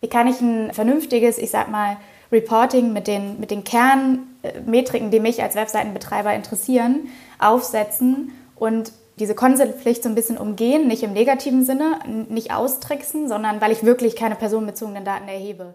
Wie kann ich ein vernünftiges, ich sag mal, Reporting mit den, mit den Kernmetriken, die mich als Webseitenbetreiber interessieren, aufsetzen und diese Consent-Pflicht so ein bisschen umgehen, nicht im negativen Sinne, nicht austricksen, sondern weil ich wirklich keine personenbezogenen Daten erhebe.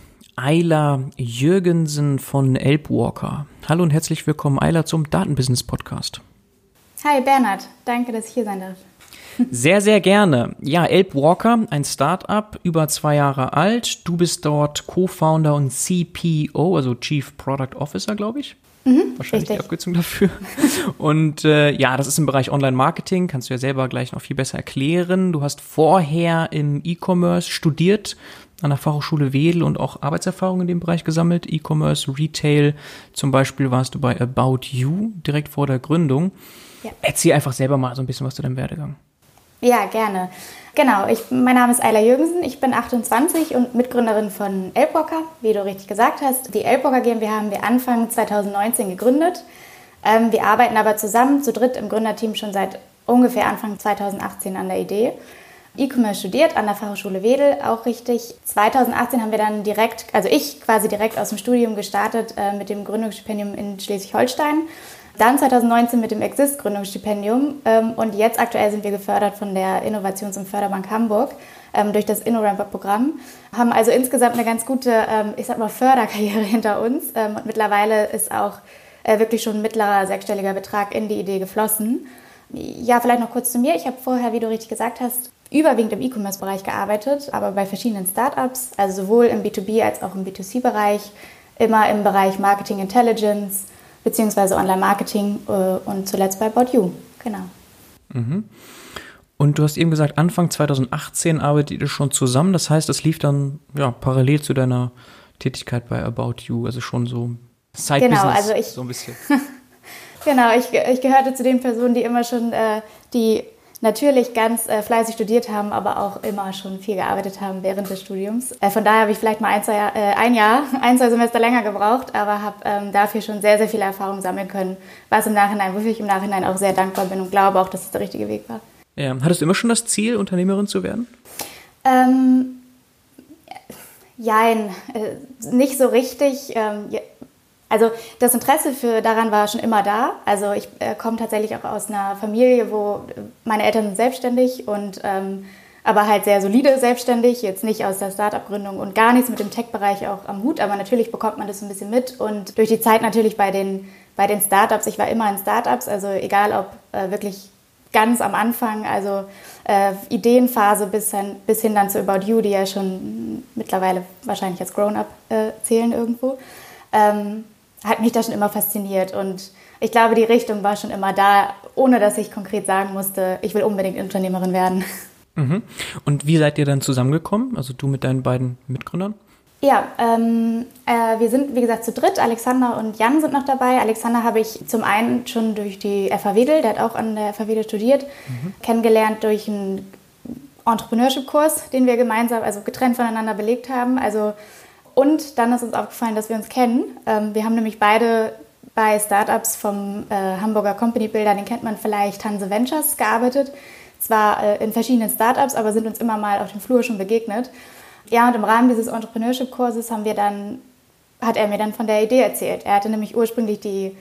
Ayla Jürgensen von Elbwalker. Hallo und herzlich willkommen, Ayla, zum Datenbusiness Podcast. Hi Bernhard, danke, dass ich hier sein darf. Sehr, sehr gerne. Ja, Elbwalker, ein Startup, über zwei Jahre alt. Du bist dort Co-Founder und CPO, also Chief Product Officer, glaube ich. Mhm, Wahrscheinlich richtig. die Abkürzung dafür. Und äh, ja, das ist im Bereich Online-Marketing, kannst du ja selber gleich noch viel besser erklären. Du hast vorher im E-Commerce studiert, an der Fachhochschule Wedel und auch Arbeitserfahrung in dem Bereich gesammelt. E-Commerce, Retail, zum Beispiel warst du bei About You direkt vor der Gründung. Ja. Erzähl einfach selber mal so ein bisschen was zu deinem Werdegang. Ja, gerne. Genau, ich, mein Name ist Ayla Jürgensen, ich bin 28 und Mitgründerin von Elbrocker, wie du richtig gesagt hast. Die Elbrocker GmbH haben wir Anfang 2019 gegründet. Ähm, wir arbeiten aber zusammen, zu dritt im Gründerteam schon seit ungefähr Anfang 2018 an der Idee. E-Commerce studiert an der Fachhochschule Wedel, auch richtig. 2018 haben wir dann direkt, also ich quasi direkt aus dem Studium gestartet äh, mit dem Gründungsstipendium in Schleswig-Holstein. Dann 2019 mit dem Exist-Gründungsstipendium ähm, und jetzt aktuell sind wir gefördert von der Innovations- und Förderbank Hamburg ähm, durch das InnoRamper-Programm. Haben also insgesamt eine ganz gute, ähm, ich sag mal, Förderkarriere hinter uns ähm, und mittlerweile ist auch äh, wirklich schon ein mittlerer sechsstelliger Betrag in die Idee geflossen. Ja, vielleicht noch kurz zu mir. Ich habe vorher, wie du richtig gesagt hast, überwiegend im E-Commerce-Bereich gearbeitet, aber bei verschiedenen Startups, also sowohl im B2B als auch im B2C-Bereich, immer im Bereich Marketing Intelligence beziehungsweise Online-Marketing äh, und zuletzt bei About You. Genau. Mhm. Und du hast eben gesagt, Anfang 2018 arbeitet ihr schon zusammen. Das heißt, es lief dann ja, parallel zu deiner Tätigkeit bei About You, also schon so Side-Business, genau, also ich, so ein bisschen. genau, ich, ich gehörte zu den Personen, die immer schon äh, die natürlich ganz äh, fleißig studiert haben, aber auch immer schon viel gearbeitet haben während des Studiums. Äh, von daher habe ich vielleicht mal ein, zwei, äh, ein Jahr, ein, zwei Semester länger gebraucht, aber habe ähm, dafür schon sehr, sehr viel Erfahrung sammeln können, was im Nachhinein, wofür ich im Nachhinein auch sehr dankbar bin und glaube auch, dass es der richtige Weg war. Ja. Hattest du immer schon das Ziel, Unternehmerin zu werden? Ähm, jein, äh, nicht so richtig. Also das Interesse für daran war schon immer da. Also ich äh, komme tatsächlich auch aus einer Familie, wo meine Eltern sind selbstständig und ähm, aber halt sehr solide selbstständig, jetzt nicht aus der Startup-Gründung und gar nichts mit dem Tech-Bereich auch am Hut, aber natürlich bekommt man das ein bisschen mit und durch die Zeit natürlich bei den, bei den Startups, ich war immer in Startups, also egal ob äh, wirklich ganz am Anfang, also äh, Ideenphase bis hin, bis hin dann zu About You, die ja schon mittlerweile wahrscheinlich als Grown-Up äh, zählen irgendwo. Ähm, hat mich da schon immer fasziniert und ich glaube, die Richtung war schon immer da, ohne dass ich konkret sagen musste, ich will unbedingt Unternehmerin werden. Mhm. Und wie seid ihr dann zusammengekommen? Also du mit deinen beiden Mitgründern? Ja, ähm, äh, wir sind wie gesagt zu dritt. Alexander und Jan sind noch dabei. Alexander habe ich zum einen schon durch die FH Wedel, der hat auch an der FH Wedel studiert, mhm. kennengelernt durch einen Entrepreneurship-Kurs, den wir gemeinsam, also getrennt voneinander belegt haben. Also und dann ist uns aufgefallen, dass wir uns kennen. Ähm, wir haben nämlich beide bei Startups vom äh, Hamburger Company Builder, den kennt man vielleicht, Hanse Ventures, gearbeitet. Zwar äh, in verschiedenen Startups, aber sind uns immer mal auf dem Flur schon begegnet. Ja, und im Rahmen dieses Entrepreneurship-Kurses haben wir dann, hat er mir dann von der Idee erzählt. Er hatte nämlich ursprünglich die,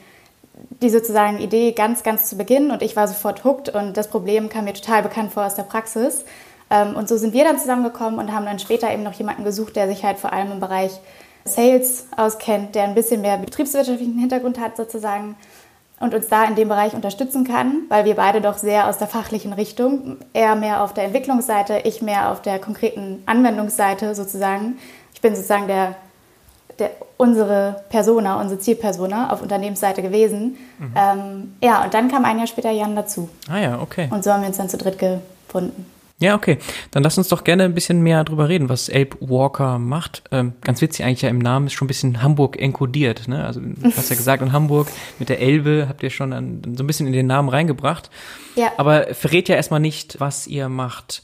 die sozusagen Idee ganz, ganz zu Beginn und ich war sofort hooked und das Problem kam mir total bekannt vor aus der Praxis. Ähm, und so sind wir dann zusammengekommen und haben dann später eben noch jemanden gesucht, der sich halt vor allem im Bereich Sales auskennt, der ein bisschen mehr betriebswirtschaftlichen Hintergrund hat sozusagen und uns da in dem Bereich unterstützen kann, weil wir beide doch sehr aus der fachlichen Richtung, er mehr auf der Entwicklungsseite, ich mehr auf der konkreten Anwendungsseite sozusagen. Ich bin sozusagen der, der unsere Persona, unsere Zielpersona auf Unternehmensseite gewesen. Mhm. Ähm, ja, und dann kam ein Jahr später Jan dazu. Ah ja, okay. Und so haben wir uns dann zu dritt gefunden. Ja, okay. Dann lass uns doch gerne ein bisschen mehr drüber reden, was Abe Walker macht. Ähm, ganz witzig eigentlich ja im Namen ist schon ein bisschen Hamburg enkodiert. Ne? Also du hast ja gesagt, in Hamburg mit der Elbe habt ihr schon an, so ein bisschen in den Namen reingebracht. Ja. Aber verrät ja erstmal nicht, was ihr macht.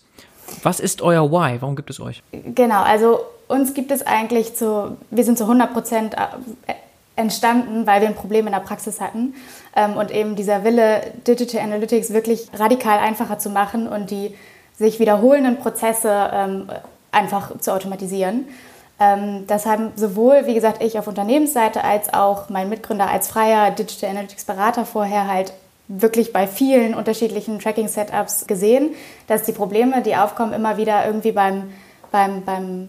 Was ist euer Why? Warum gibt es euch? Genau, also uns gibt es eigentlich zu, wir sind zu 100 Prozent äh, entstanden, weil wir ein Problem in der Praxis hatten. Ähm, und eben dieser Wille, Digital Analytics wirklich radikal einfacher zu machen und die sich wiederholenden Prozesse ähm, einfach zu automatisieren. Ähm, das haben sowohl, wie gesagt, ich auf Unternehmensseite als auch mein Mitgründer als freier Digital Analytics Berater vorher halt wirklich bei vielen unterschiedlichen Tracking-Setups gesehen, dass die Probleme, die aufkommen, immer wieder irgendwie beim, beim, beim,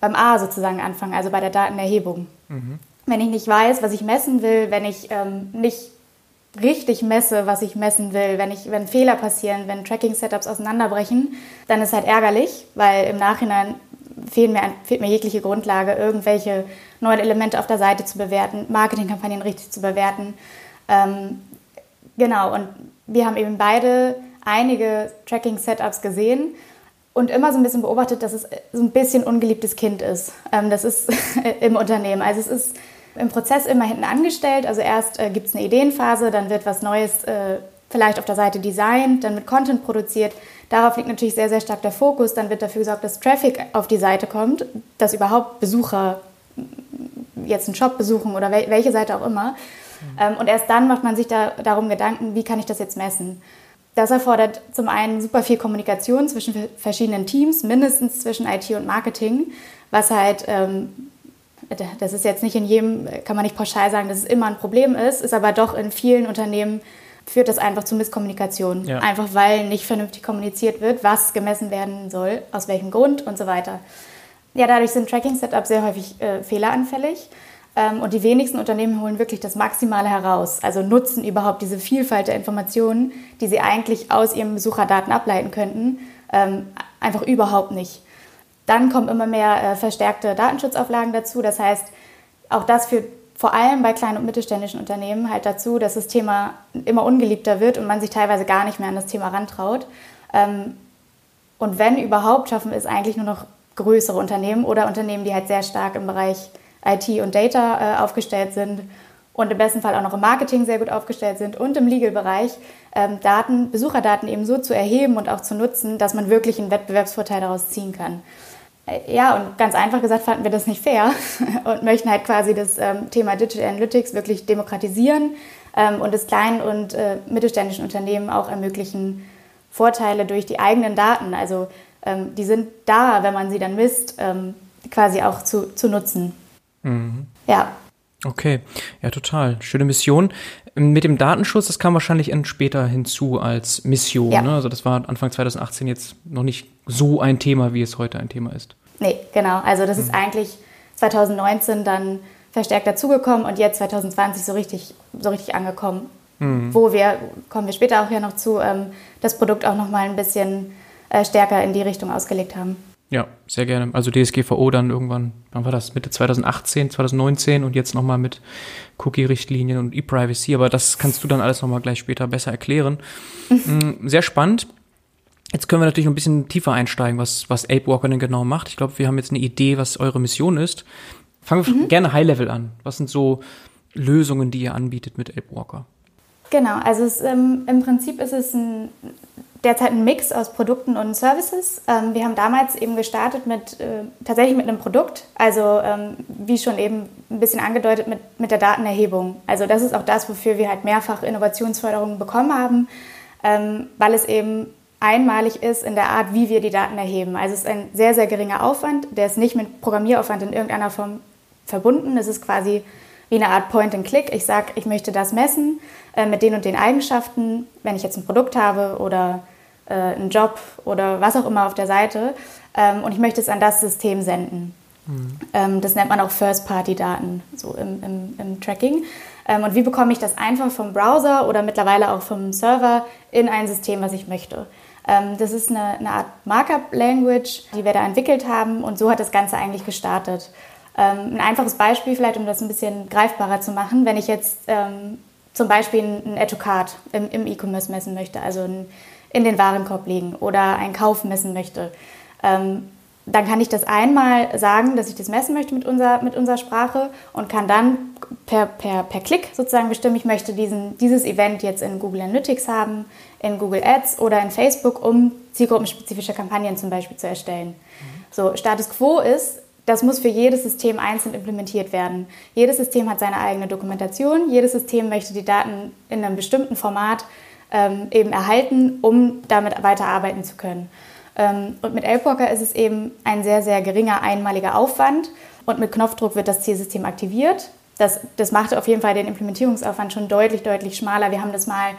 beim A sozusagen anfangen, also bei der Datenerhebung. Mhm. Wenn ich nicht weiß, was ich messen will, wenn ich ähm, nicht richtig messe, was ich messen will, wenn, ich, wenn Fehler passieren, wenn Tracking-Setups auseinanderbrechen, dann ist halt ärgerlich, weil im Nachhinein fehlt mir, fehlt mir jegliche Grundlage, irgendwelche neuen Elemente auf der Seite zu bewerten, Marketingkampagnen richtig zu bewerten. Ähm, genau, und wir haben eben beide einige Tracking-Setups gesehen und immer so ein bisschen beobachtet, dass es so ein bisschen ungeliebtes Kind ist. Ähm, das ist im Unternehmen. Also es ist im Prozess immer hinten angestellt. Also erst äh, gibt es eine Ideenphase, dann wird was Neues äh, vielleicht auf der Seite designt, dann wird Content produziert. Darauf liegt natürlich sehr, sehr stark der Fokus. Dann wird dafür gesorgt, dass Traffic auf die Seite kommt, dass überhaupt Besucher jetzt einen Shop besuchen oder wel welche Seite auch immer. Ähm, und erst dann macht man sich da, darum Gedanken, wie kann ich das jetzt messen. Das erfordert zum einen super viel Kommunikation zwischen verschiedenen Teams, mindestens zwischen IT und Marketing, was halt ähm, das ist jetzt nicht in jedem, kann man nicht pauschal sagen, dass es immer ein Problem ist, ist aber doch in vielen Unternehmen führt das einfach zu Misskommunikation. Ja. Einfach weil nicht vernünftig kommuniziert wird, was gemessen werden soll, aus welchem Grund und so weiter. Ja, dadurch sind Tracking-Setups sehr häufig äh, fehleranfällig. Ähm, und die wenigsten Unternehmen holen wirklich das Maximale heraus, also nutzen überhaupt diese Vielfalt der Informationen, die sie eigentlich aus ihren Besucherdaten ableiten könnten, ähm, einfach überhaupt nicht. Dann kommen immer mehr äh, verstärkte Datenschutzauflagen dazu. Das heißt, auch das führt vor allem bei kleinen und mittelständischen Unternehmen halt dazu, dass das Thema immer ungeliebter wird und man sich teilweise gar nicht mehr an das Thema rantraut. Ähm, und wenn überhaupt, schaffen es eigentlich nur noch größere Unternehmen oder Unternehmen, die halt sehr stark im Bereich IT und Data äh, aufgestellt sind und im besten Fall auch noch im Marketing sehr gut aufgestellt sind und im Legal-Bereich, ähm, Daten, Besucherdaten eben so zu erheben und auch zu nutzen, dass man wirklich einen Wettbewerbsvorteil daraus ziehen kann. Äh, ja, und ganz einfach gesagt fanden wir das nicht fair und möchten halt quasi das ähm, Thema Digital Analytics wirklich demokratisieren ähm, und es kleinen und äh, mittelständischen Unternehmen auch ermöglichen, Vorteile durch die eigenen Daten, also ähm, die sind da, wenn man sie dann misst, ähm, quasi auch zu, zu nutzen. Mhm. Ja. Okay, ja, total. Schöne Mission. Mit dem Datenschutz, das kam wahrscheinlich später hinzu als Mission. Ja. Ne? Also das war Anfang 2018 jetzt noch nicht so ein Thema, wie es heute ein Thema ist. Nee, genau. Also das mhm. ist eigentlich 2019 dann verstärkt dazugekommen und jetzt 2020 so richtig, so richtig angekommen. Mhm. Wo wir, kommen wir später auch ja noch zu, ähm, das Produkt auch noch mal ein bisschen äh, stärker in die Richtung ausgelegt haben. Ja, sehr gerne. Also DSGVO dann irgendwann, wann war das? Mitte 2018, 2019 und jetzt nochmal mit Cookie-Richtlinien und E-Privacy. Aber das kannst du dann alles nochmal gleich später besser erklären. Mm, sehr spannend. Jetzt können wir natürlich ein bisschen tiefer einsteigen, was, was Ape Walker denn genau macht. Ich glaube, wir haben jetzt eine Idee, was eure Mission ist. Fangen wir mhm. gerne High-Level an. Was sind so Lösungen, die ihr anbietet mit Ape Walker? Genau, also es, ähm, im Prinzip ist es ein derzeit ein Mix aus Produkten und Services. Ähm, wir haben damals eben gestartet mit äh, tatsächlich mit einem Produkt, also ähm, wie schon eben ein bisschen angedeutet mit, mit der Datenerhebung. Also das ist auch das, wofür wir halt mehrfach Innovationsförderungen bekommen haben, ähm, weil es eben einmalig ist in der Art, wie wir die Daten erheben. Also es ist ein sehr, sehr geringer Aufwand, der ist nicht mit Programmieraufwand in irgendeiner Form verbunden. Es ist quasi wie eine Art Point-and-Click. Ich sage, ich möchte das messen äh, mit den und den Eigenschaften, wenn ich jetzt ein Produkt habe oder äh, einen Job oder was auch immer auf der Seite ähm, und ich möchte es an das System senden. Mhm. Ähm, das nennt man auch First-Party-Daten, so im, im, im Tracking. Ähm, und wie bekomme ich das einfach vom Browser oder mittlerweile auch vom Server in ein System, was ich möchte? Ähm, das ist eine, eine Art Markup-Language, die wir da entwickelt haben und so hat das Ganze eigentlich gestartet. Ähm, ein einfaches Beispiel vielleicht, um das ein bisschen greifbarer zu machen, wenn ich jetzt ähm, zum Beispiel ein Educat im, im E-Commerce messen möchte, also ein in den Warenkorb legen oder einen Kauf messen möchte, ähm, dann kann ich das einmal sagen, dass ich das messen möchte mit unserer, mit unserer Sprache und kann dann per, per, per Klick sozusagen bestimmen, ich möchte diesen, dieses Event jetzt in Google Analytics haben, in Google Ads oder in Facebook, um zielgruppenspezifische Kampagnen zum Beispiel zu erstellen. Mhm. So, Status Quo ist, das muss für jedes System einzeln implementiert werden. Jedes System hat seine eigene Dokumentation, jedes System möchte die Daten in einem bestimmten Format ähm, eben erhalten, um damit weiterarbeiten zu können. Ähm, und mit Elbwalker ist es eben ein sehr, sehr geringer einmaliger Aufwand und mit Knopfdruck wird das Zielsystem aktiviert. Das, das macht auf jeden Fall den Implementierungsaufwand schon deutlich, deutlich schmaler. Wir haben das mal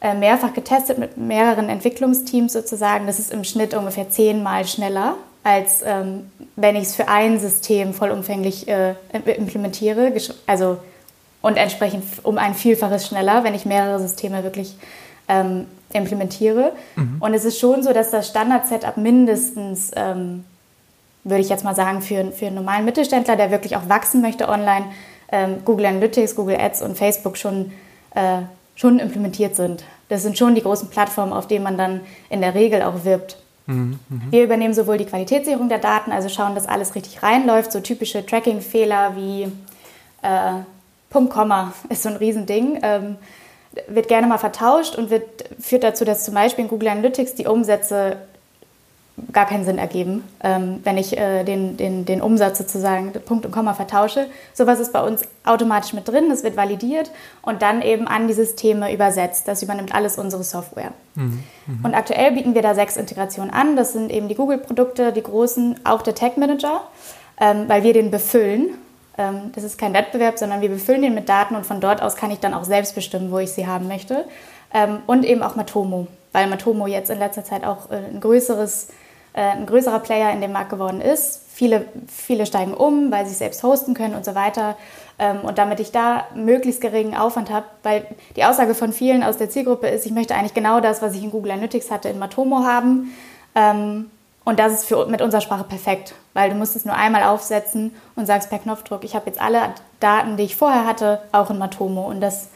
äh, mehrfach getestet mit mehreren Entwicklungsteams sozusagen. Das ist im Schnitt ungefähr zehnmal schneller, als ähm, wenn ich es für ein System vollumfänglich äh, implementiere. Also und entsprechend um ein Vielfaches schneller, wenn ich mehrere Systeme wirklich ähm, implementiere. Mhm. Und es ist schon so, dass das Standard-Setup mindestens, ähm, würde ich jetzt mal sagen, für, für einen normalen Mittelständler, der wirklich auch wachsen möchte online, ähm, Google Analytics, Google Ads und Facebook schon, äh, schon implementiert sind. Das sind schon die großen Plattformen, auf denen man dann in der Regel auch wirbt. Mhm, mh. Wir übernehmen sowohl die Qualitätssicherung der Daten, also schauen, dass alles richtig reinläuft, so typische Tracking-Fehler wie äh, Punkt, Komma ist so ein Riesending. Ähm, wird gerne mal vertauscht und wird, führt dazu, dass zum Beispiel in Google Analytics die Umsätze gar keinen Sinn ergeben, ähm, wenn ich äh, den, den, den Umsatz sozusagen Punkt und Komma vertausche. Sowas ist bei uns automatisch mit drin, das wird validiert und dann eben an die Systeme übersetzt. Das übernimmt alles unsere Software. Mhm. Mhm. Und aktuell bieten wir da sechs Integrationen an. Das sind eben die Google-Produkte, die großen, auch der Tag Manager, ähm, weil wir den befüllen das ist kein Wettbewerb, sondern wir befüllen den mit Daten und von dort aus kann ich dann auch selbst bestimmen, wo ich sie haben möchte. Ähm, und eben auch Matomo, weil Matomo jetzt in letzter Zeit auch äh, ein, größeres, äh, ein größerer Player in dem Markt geworden ist. Viele, viele steigen um, weil sie selbst hosten können und so weiter. Ähm, und damit ich da möglichst geringen Aufwand habe, weil die Aussage von vielen aus der Zielgruppe ist, ich möchte eigentlich genau das, was ich in Google Analytics hatte, in Matomo haben. Und das ist für, mit unserer Sprache perfekt, weil du musst es nur einmal aufsetzen und sagst per Knopfdruck, ich habe jetzt alle Daten, die ich vorher hatte, auch in Matomo. Und das,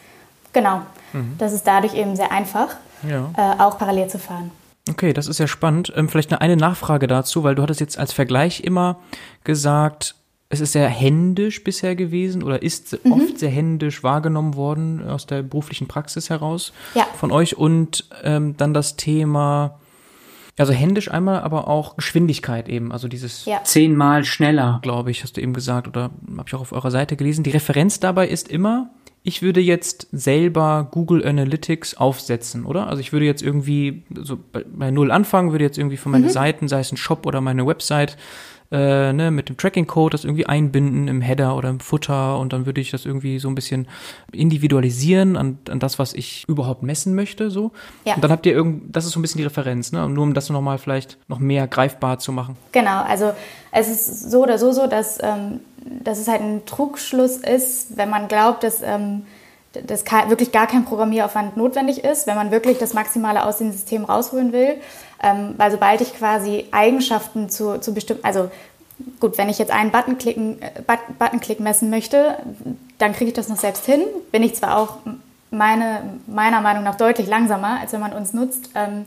genau, mhm. das ist dadurch eben sehr einfach, ja. äh, auch parallel zu fahren. Okay, das ist ja spannend. Ähm, vielleicht eine, eine Nachfrage dazu, weil du hattest jetzt als Vergleich immer gesagt, es ist sehr händisch bisher gewesen oder ist mhm. oft sehr händisch wahrgenommen worden aus der beruflichen Praxis heraus ja. von euch und ähm, dann das Thema also händisch einmal, aber auch Geschwindigkeit eben. Also dieses ja. zehnmal schneller, glaube ich, hast du eben gesagt oder habe ich auch auf eurer Seite gelesen. Die Referenz dabei ist immer, ich würde jetzt selber Google Analytics aufsetzen, oder? Also ich würde jetzt irgendwie so bei, bei Null anfangen, würde jetzt irgendwie von meinen mhm. Seiten, sei es ein Shop oder meine Website, äh, ne, mit dem Tracking-Code das irgendwie einbinden im Header oder im Footer und dann würde ich das irgendwie so ein bisschen individualisieren an, an das, was ich überhaupt messen möchte. So. Ja. Und dann habt ihr irgend, das ist so ein bisschen die Referenz, ne? Nur um das nochmal vielleicht noch mehr greifbar zu machen. Genau, also es ist so oder so so, dass, ähm, dass es halt ein Trugschluss ist, wenn man glaubt, dass ähm, dass wirklich gar kein Programmieraufwand notwendig ist, wenn man wirklich das Maximale aus dem System rausholen will. Ähm, weil sobald ich quasi Eigenschaften zu, zu bestimmten, also gut, wenn ich jetzt einen Buttonklick, äh, Buttonklick messen möchte, dann kriege ich das noch selbst hin. Bin ich zwar auch meine, meiner Meinung nach deutlich langsamer, als wenn man uns nutzt. Ähm,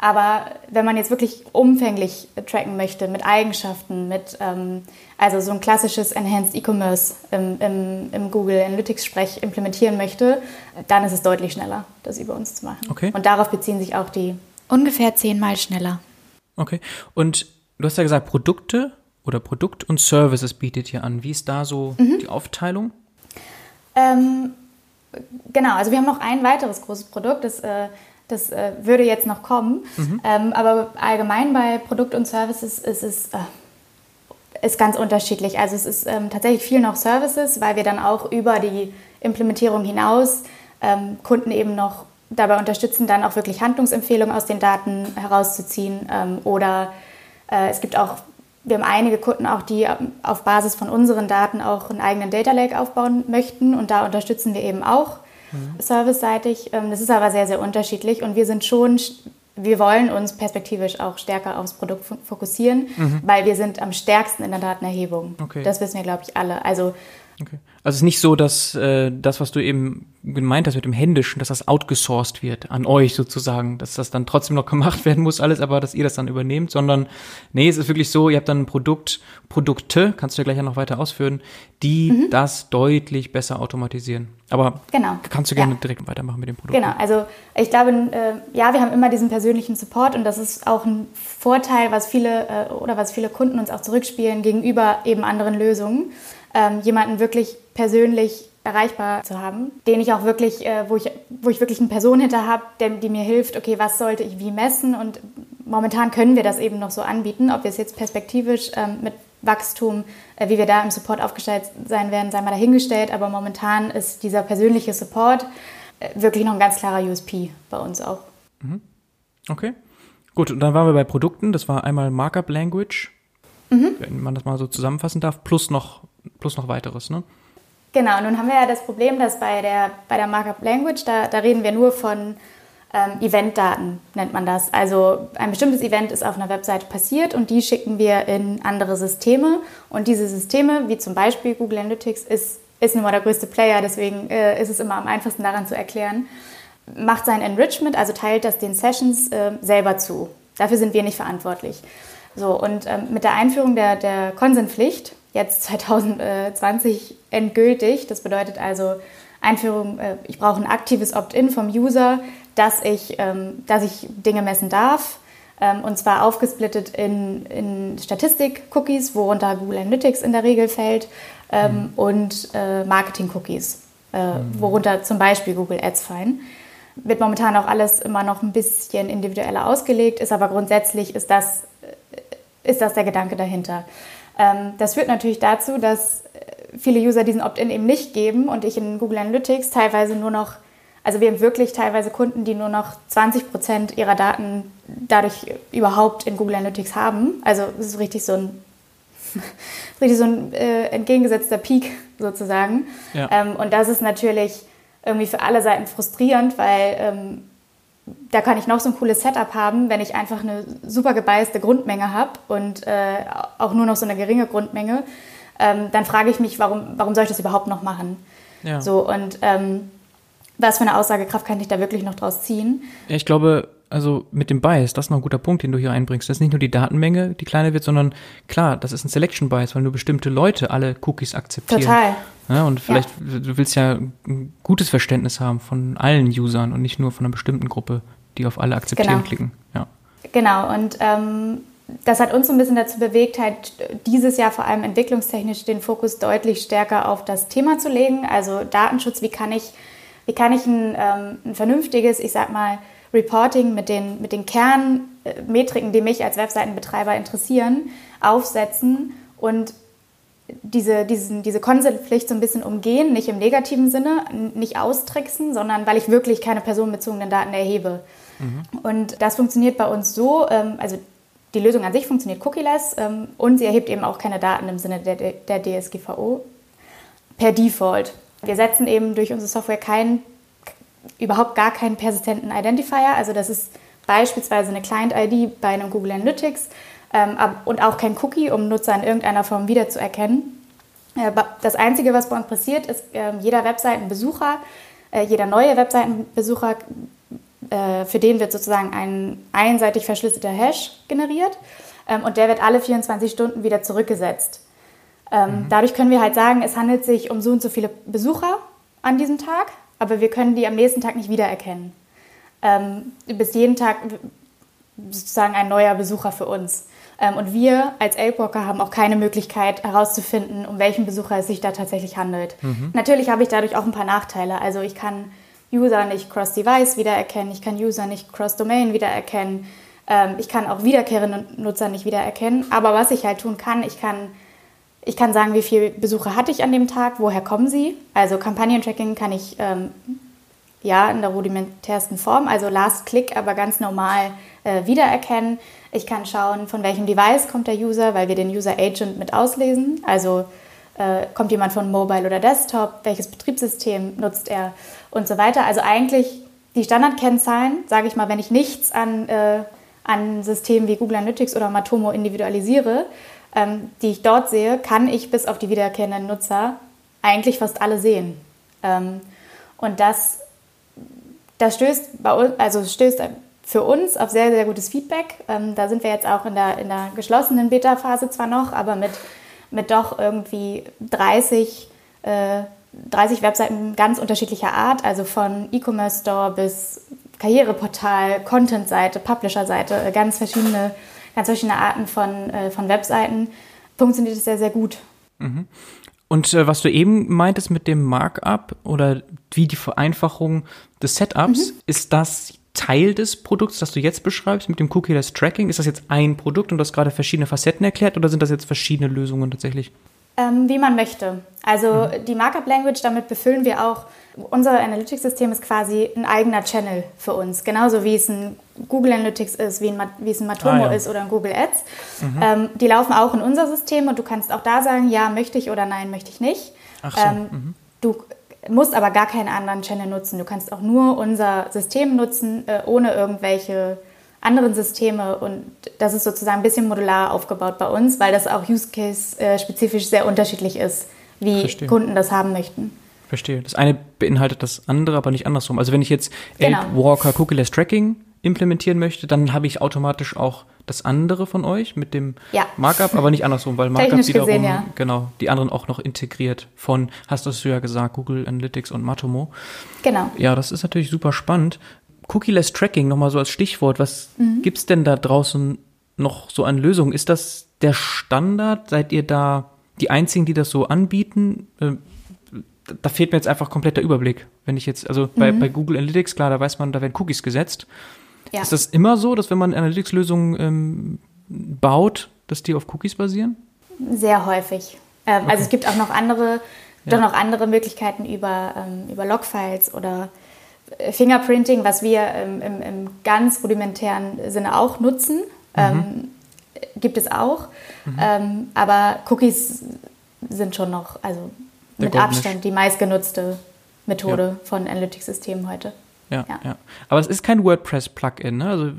aber wenn man jetzt wirklich umfänglich tracken möchte mit Eigenschaften, mit ähm, also so ein klassisches Enhanced E-Commerce im, im, im, Google Analytics-Sprech implementieren möchte, dann ist es deutlich schneller, das über uns zu machen. Okay. Und darauf beziehen sich auch die ungefähr zehnmal schneller. Okay. Und du hast ja gesagt, Produkte oder Produkt und Services bietet ihr an. Wie ist da so mhm. die Aufteilung? Ähm, genau, also wir haben noch ein weiteres großes Produkt, das äh, das äh, würde jetzt noch kommen. Mhm. Ähm, aber allgemein bei Produkt und Services ist es äh, ist ganz unterschiedlich. Also es ist ähm, tatsächlich viel noch Services, weil wir dann auch über die Implementierung hinaus ähm, Kunden eben noch dabei unterstützen, dann auch wirklich Handlungsempfehlungen aus den Daten herauszuziehen. Ähm, oder äh, es gibt auch, wir haben einige Kunden auch, die auf Basis von unseren Daten auch einen eigenen Data Lake aufbauen möchten. Und da unterstützen wir eben auch mhm. serviceseitig. Ähm, das ist aber sehr, sehr unterschiedlich und wir sind schon, wir wollen uns perspektivisch auch stärker aufs Produkt fokussieren, mhm. weil wir sind am stärksten in der Datenerhebung. Okay. Das wissen wir, glaube ich, alle. Also Okay. Also es ist nicht so, dass äh, das, was du eben gemeint hast mit dem Händischen, dass das outgesourced wird an euch sozusagen, dass das dann trotzdem noch gemacht werden muss, alles, aber dass ihr das dann übernehmt, sondern nee, es ist wirklich so, ihr habt dann ein Produkt, Produkte, kannst du ja gleich noch weiter ausführen, die mhm. das deutlich besser automatisieren. Aber genau. kannst du gerne ja. direkt weitermachen mit dem Produkt. Genau, also ich glaube, äh, ja, wir haben immer diesen persönlichen Support und das ist auch ein Vorteil, was viele äh, oder was viele Kunden uns auch zurückspielen gegenüber eben anderen Lösungen ähm, jemanden wirklich persönlich erreichbar zu haben, den ich auch wirklich, äh, wo, ich, wo ich wirklich eine Person hinter habe, die mir hilft, okay, was sollte ich wie messen und momentan können wir das eben noch so anbieten, ob wir es jetzt perspektivisch ähm, mit Wachstum, äh, wie wir da im Support aufgestellt sein werden, sei mal dahingestellt, aber momentan ist dieser persönliche Support äh, wirklich noch ein ganz klarer USP bei uns auch. Mhm. Okay. Gut, und dann waren wir bei Produkten, das war einmal Markup Language, mhm. wenn man das mal so zusammenfassen darf, plus noch plus noch weiteres, ne? Genau, nun haben wir ja das Problem, dass bei der, bei der Markup Language, da, da reden wir nur von ähm, Eventdaten, nennt man das. Also ein bestimmtes Event ist auf einer Webseite passiert und die schicken wir in andere Systeme. Und diese Systeme, wie zum Beispiel Google Analytics, ist, ist nun mal der größte Player, deswegen äh, ist es immer am einfachsten daran zu erklären, macht sein Enrichment, also teilt das den Sessions äh, selber zu. Dafür sind wir nicht verantwortlich. So, und ähm, mit der Einführung der, der Consent-Pflicht jetzt 2020 endgültig. Das bedeutet also Einführung, äh, ich brauche ein aktives Opt-in vom User, dass ich, ähm, dass ich Dinge messen darf. Ähm, und zwar aufgesplittet in, in Statistik-Cookies, worunter Google Analytics in der Regel fällt, ähm, mhm. und äh, Marketing-Cookies, äh, mhm. worunter zum Beispiel Google Ads fallen. Wird momentan auch alles immer noch ein bisschen individueller ausgelegt, ist aber grundsätzlich ist das, ist das der Gedanke dahinter. Ähm, das führt natürlich dazu, dass äh, viele User diesen Opt-in eben nicht geben und ich in Google Analytics teilweise nur noch, also wir haben wirklich teilweise Kunden, die nur noch 20 Prozent ihrer Daten dadurch überhaupt in Google Analytics haben. Also es ist richtig so ein, richtig so ein äh, entgegengesetzter Peak sozusagen. Ja. Ähm, und das ist natürlich irgendwie für alle Seiten frustrierend, weil ähm, da kann ich noch so ein cooles Setup haben, wenn ich einfach eine super gebeißte Grundmenge habe und äh, auch nur noch so eine geringe Grundmenge, ähm, dann frage ich mich, warum, warum soll ich das überhaupt noch machen? Ja. So, und ähm, was für eine Aussagekraft kann ich da wirklich noch draus ziehen? Ja, ich glaube, also mit dem Bias, das ist noch ein guter Punkt, den du hier einbringst. Das ist nicht nur die Datenmenge, die kleiner wird, sondern klar, das ist ein Selection Bias, weil nur bestimmte Leute alle Cookies akzeptieren. Total. Ja, und vielleicht, ja. du willst ja ein gutes Verständnis haben von allen Usern und nicht nur von einer bestimmten Gruppe, die auf alle akzeptieren genau. klicken. Ja. Genau, und ähm, das hat uns so ein bisschen dazu bewegt, halt dieses Jahr vor allem entwicklungstechnisch den Fokus deutlich stärker auf das Thema zu legen. Also Datenschutz, wie kann ich, wie kann ich ein, ähm, ein vernünftiges, ich sag mal, Reporting mit den, mit den Kernmetriken, die mich als Webseitenbetreiber interessieren, aufsetzen und diese, diesen, diese Consent-Pflicht so ein bisschen umgehen, nicht im negativen Sinne, nicht austricksen, sondern weil ich wirklich keine personenbezogenen Daten erhebe. Mhm. Und das funktioniert bei uns so, ähm, also die Lösung an sich funktioniert cookieless ähm, und sie erhebt eben auch keine Daten im Sinne der, der DSGVO per Default. Wir setzen eben durch unsere Software keinen, überhaupt gar keinen persistenten Identifier, also das ist beispielsweise eine Client-ID bei einem Google Analytics und auch kein Cookie, um Nutzer in irgendeiner Form wiederzuerkennen. Äh, das Einzige, was bei uns passiert, ist, äh, jeder Webseitenbesucher, äh, jeder neue Webseitenbesucher, äh, für den wird sozusagen ein einseitig verschlüsselter Hash generiert ähm, und der wird alle 24 Stunden wieder zurückgesetzt. Ähm, mhm. Dadurch können wir halt sagen, es handelt sich um so und so viele Besucher an diesem Tag, aber wir können die am nächsten Tag nicht wiedererkennen. Ähm, bis jeden Tag sozusagen ein neuer Besucher für uns. Ähm, und wir als Elbwalker haben auch keine Möglichkeit herauszufinden, um welchen Besucher es sich da tatsächlich handelt. Mhm. Natürlich habe ich dadurch auch ein paar Nachteile. Also ich kann User nicht cross-device wiedererkennen, ich kann User nicht cross-domain wiedererkennen, ähm, ich kann auch wiederkehrende Nutzer nicht wiedererkennen. Aber was ich halt tun kann, ich kann, ich kann sagen, wie viele Besucher hatte ich an dem Tag, woher kommen sie. Also Kampagnentracking kann ich ähm, ja in der rudimentärsten Form, also Last Click, aber ganz normal äh, wiedererkennen. Ich kann schauen, von welchem Device kommt der User, weil wir den User Agent mit auslesen. Also äh, kommt jemand von Mobile oder Desktop, welches Betriebssystem nutzt er und so weiter. Also eigentlich die Standardkennzahlen, sage ich mal, wenn ich nichts an, äh, an Systemen wie Google Analytics oder Matomo individualisiere, ähm, die ich dort sehe, kann ich bis auf die wiederkehrenden Nutzer eigentlich fast alle sehen. Ähm, und das, das stößt, bei uns, also stößt für uns auf sehr, sehr gutes Feedback. Ähm, da sind wir jetzt auch in der, in der geschlossenen Beta-Phase zwar noch, aber mit, mit doch irgendwie 30, äh, 30 Webseiten ganz unterschiedlicher Art, also von E-Commerce Store bis Karriereportal, Content-Seite, Publisher-Seite, äh, ganz verschiedene, ganz verschiedene Arten von, äh, von Webseiten, funktioniert es sehr, sehr gut. Mhm. Und äh, was du eben meintest mit dem Markup oder wie die Vereinfachung des Setups, mhm. ist das Teil des Produkts, das du jetzt beschreibst mit dem Cookie-less Tracking? Ist das jetzt ein Produkt und du hast gerade verschiedene Facetten erklärt oder sind das jetzt verschiedene Lösungen tatsächlich? Ähm, wie man möchte. Also mhm. die Markup Language, damit befüllen wir auch, unser Analytics-System ist quasi ein eigener Channel für uns. Genauso wie es ein Google Analytics ist, wie, ein, wie es ein Matomo ah, ja. ist oder ein Google Ads. Mhm. Ähm, die laufen auch in unser System und du kannst auch da sagen, ja, möchte ich oder nein, möchte ich nicht. Ach so. Ähm, mhm. Du musst aber gar keinen anderen Channel nutzen. Du kannst auch nur unser System nutzen, äh, ohne irgendwelche anderen Systeme. Und das ist sozusagen ein bisschen modular aufgebaut bei uns, weil das auch Use Case-spezifisch äh, sehr unterschiedlich ist, wie Verstehe. Kunden das haben möchten. Verstehe. Das eine beinhaltet das andere, aber nicht andersrum. Also wenn ich jetzt genau. Walker Cookie-less Tracking implementieren möchte, dann habe ich automatisch auch das andere von euch mit dem ja. Markup, aber nicht andersrum, weil Markup Technisch wiederum, gesehen, ja. genau, die anderen auch noch integriert von, hast du ja gesagt, Google Analytics und Matomo. Genau. Ja, das ist natürlich super spannend. Cookie-less Tracking nochmal so als Stichwort. Was mhm. es denn da draußen noch so an Lösungen? Ist das der Standard? Seid ihr da die einzigen, die das so anbieten? Äh, da fehlt mir jetzt einfach komplett der Überblick. Wenn ich jetzt, also bei, mhm. bei Google Analytics, klar, da weiß man, da werden Cookies gesetzt. Ja. Ist das immer so, dass wenn man Analytics-Lösungen ähm, baut, dass die auf Cookies basieren? Sehr häufig. Ähm, okay. Also es gibt auch noch andere, ja. noch andere Möglichkeiten über, ähm, über Logfiles oder äh, Fingerprinting, was wir ähm, im, im, ganz rudimentären Sinne auch nutzen. Mhm. Ähm, gibt es auch. Mhm. Ähm, aber Cookies sind schon noch, also Der mit Abstand die meistgenutzte Methode ja. von Analytics-Systemen heute. Ja, ja, ja. Aber es ist kein WordPress-Plugin, ne? Also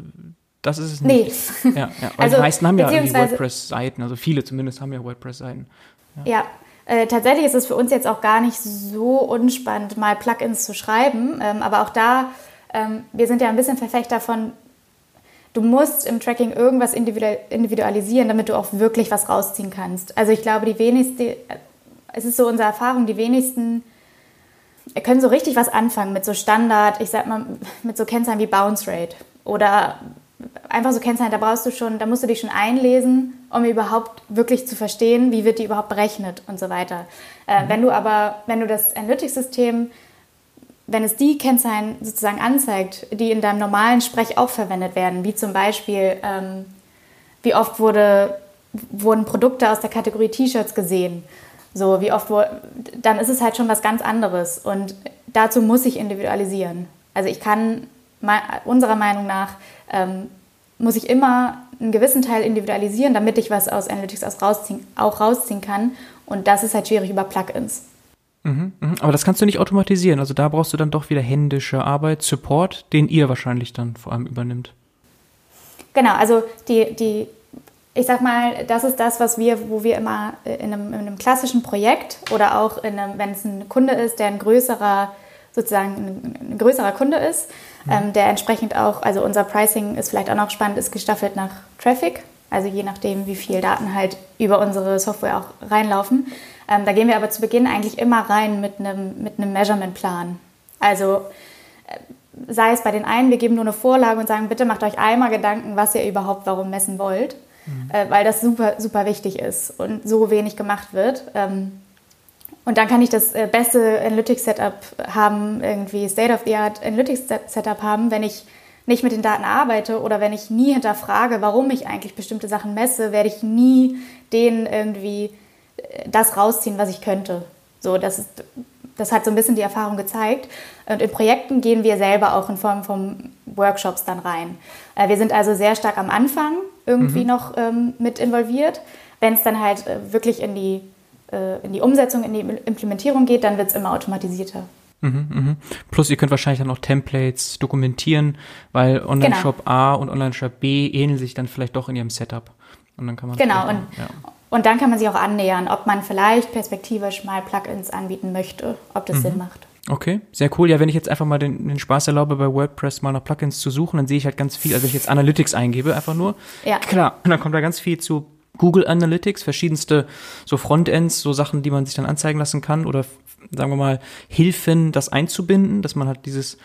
das ist es nicht. Nee. Ja, ja. also, die meisten haben ja WordPress-Seiten, also viele zumindest haben ja WordPress-Seiten. Ja, ja. Äh, tatsächlich ist es für uns jetzt auch gar nicht so unspannend, mal Plugins zu schreiben. Ähm, aber auch da, ähm, wir sind ja ein bisschen Verfechter von, du musst im Tracking irgendwas individualisieren, damit du auch wirklich was rausziehen kannst. Also ich glaube, die wenigsten, es ist so unsere Erfahrung, die wenigsten können so richtig was anfangen mit so Standard, ich sag mal, mit so Kennzahlen wie Bounce Rate oder einfach so Kennzahlen, da brauchst du schon, da musst du dich schon einlesen, um überhaupt wirklich zu verstehen, wie wird die überhaupt berechnet und so weiter. Äh, mhm. Wenn du aber, wenn du das Analytics-System, wenn es die Kennzahlen sozusagen anzeigt, die in deinem normalen Sprech auch verwendet werden, wie zum Beispiel, ähm, wie oft wurde, wurden Produkte aus der Kategorie T-Shirts gesehen so, wie oft, wo, dann ist es halt schon was ganz anderes. Und dazu muss ich individualisieren. Also ich kann, unserer Meinung nach, ähm, muss ich immer einen gewissen Teil individualisieren, damit ich was aus Analytics aus rausziehen, auch rausziehen kann. Und das ist halt schwierig über Plugins. Mhm, mhm. Aber das kannst du nicht automatisieren. Also da brauchst du dann doch wieder händische Arbeit, Support, den ihr wahrscheinlich dann vor allem übernimmt. Genau, also die, die ich sag mal, das ist das, was wir, wo wir immer in einem, in einem klassischen Projekt oder auch einem, wenn es ein Kunde ist, der ein größerer, sozusagen ein, ein größerer Kunde ist, mhm. ähm, der entsprechend auch, also unser Pricing ist vielleicht auch noch spannend, ist gestaffelt nach Traffic, also je nachdem, wie viel Daten halt über unsere Software auch reinlaufen. Ähm, da gehen wir aber zu Beginn eigentlich immer rein mit einem, mit einem Measurement-Plan. Also äh, sei es bei den einen, wir geben nur eine Vorlage und sagen, bitte macht euch einmal Gedanken, was ihr überhaupt warum messen wollt mhm. äh, weil das super, super wichtig ist und so wenig gemacht wird. Ähm, und dann kann ich das äh, beste Analytics-Setup haben, irgendwie State-of-the-Art Analytics-Setup haben, wenn ich nicht mit den Daten arbeite oder wenn ich nie hinterfrage, warum ich eigentlich bestimmte Sachen messe, werde ich nie denen irgendwie äh, das rausziehen, was ich könnte. So, das, ist, das hat so ein bisschen die Erfahrung gezeigt. Und in Projekten gehen wir selber auch in Form von Workshops dann rein. Äh, wir sind also sehr stark am Anfang irgendwie mhm. noch ähm, mit involviert. Wenn es dann halt äh, wirklich in die, äh, in die Umsetzung, in die Implementierung geht, dann wird es immer automatisierter. Mhm, mhm. Plus ihr könnt wahrscheinlich dann auch Templates dokumentieren, weil Online-Shop genau. A und Online-Shop B ähneln sich dann vielleicht doch in ihrem Setup. Und dann kann man genau und, ja. Und dann kann man sich auch annähern, ob man vielleicht perspektivisch mal Plugins anbieten möchte, ob das mhm. Sinn macht. Okay, sehr cool. Ja, wenn ich jetzt einfach mal den, den, Spaß erlaube, bei WordPress mal nach Plugins zu suchen, dann sehe ich halt ganz viel, also wenn ich jetzt Analytics eingebe, einfach nur. Ja. Klar, dann kommt da ganz viel zu Google Analytics, verschiedenste so Frontends, so Sachen, die man sich dann anzeigen lassen kann oder sagen wir mal Hilfen, das einzubinden, dass man halt dieses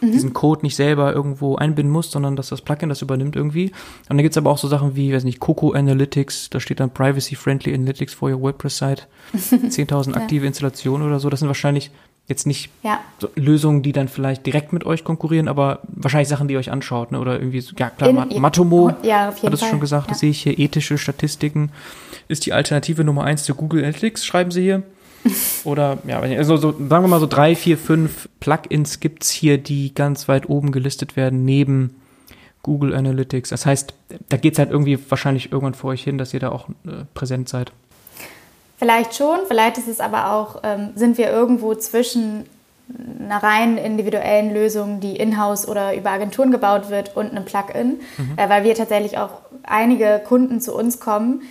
mhm. diesen Code nicht selber irgendwo einbinden muss, sondern dass das Plugin das übernimmt irgendwie. Und dann gibt's aber auch so Sachen wie, weiß nicht, Coco Analytics, da steht dann Privacy Friendly Analytics for your WordPress-Site, 10.000 aktive ja. Installationen oder so. Das sind wahrscheinlich jetzt nicht ja. so Lösungen, die dann vielleicht direkt mit euch konkurrieren, aber wahrscheinlich Sachen, die ihr euch anschaut, ne? Oder irgendwie so, ja klar, In, Matomo ja, hat es schon gesagt, ja. das sehe ich hier, ethische Statistiken ist die Alternative Nummer eins zu Google Analytics, schreiben sie hier. Oder, ja, also so, sagen wir mal so drei, vier, fünf Plugins gibt es hier, die ganz weit oben gelistet werden, neben Google Analytics. Das heißt, da geht es halt irgendwie wahrscheinlich irgendwann vor euch hin, dass ihr da auch äh, präsent seid. Vielleicht schon, vielleicht ist es aber auch, ähm, sind wir irgendwo zwischen einer rein individuellen Lösung, die in-house oder über Agenturen gebaut wird und einem Plugin, mhm. äh, weil wir tatsächlich auch einige Kunden zu uns kommen,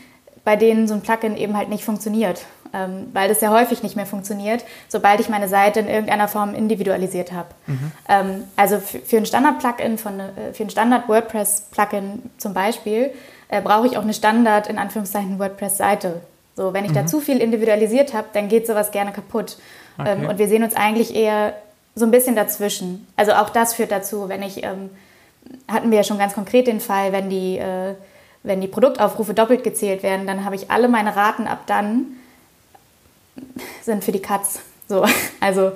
bei denen so ein Plugin eben halt nicht funktioniert ähm, weil das ja häufig nicht mehr funktioniert, sobald ich meine Seite in irgendeiner Form individualisiert habe. Mhm. Ähm, also für, für ein Standard-Plugin, äh, für ein Standard-WordPress-Plugin zum Beispiel, äh, brauche ich auch eine Standard, in Anführungszeichen, WordPress-Seite. So, wenn ich mhm. da zu viel individualisiert habe, dann geht sowas gerne kaputt. Okay. Ähm, und wir sehen uns eigentlich eher so ein bisschen dazwischen. Also auch das führt dazu, wenn ich, ähm, hatten wir ja schon ganz konkret den Fall, wenn die, äh, wenn die Produktaufrufe doppelt gezählt werden, dann habe ich alle meine Raten ab dann sind für die Katz. So, also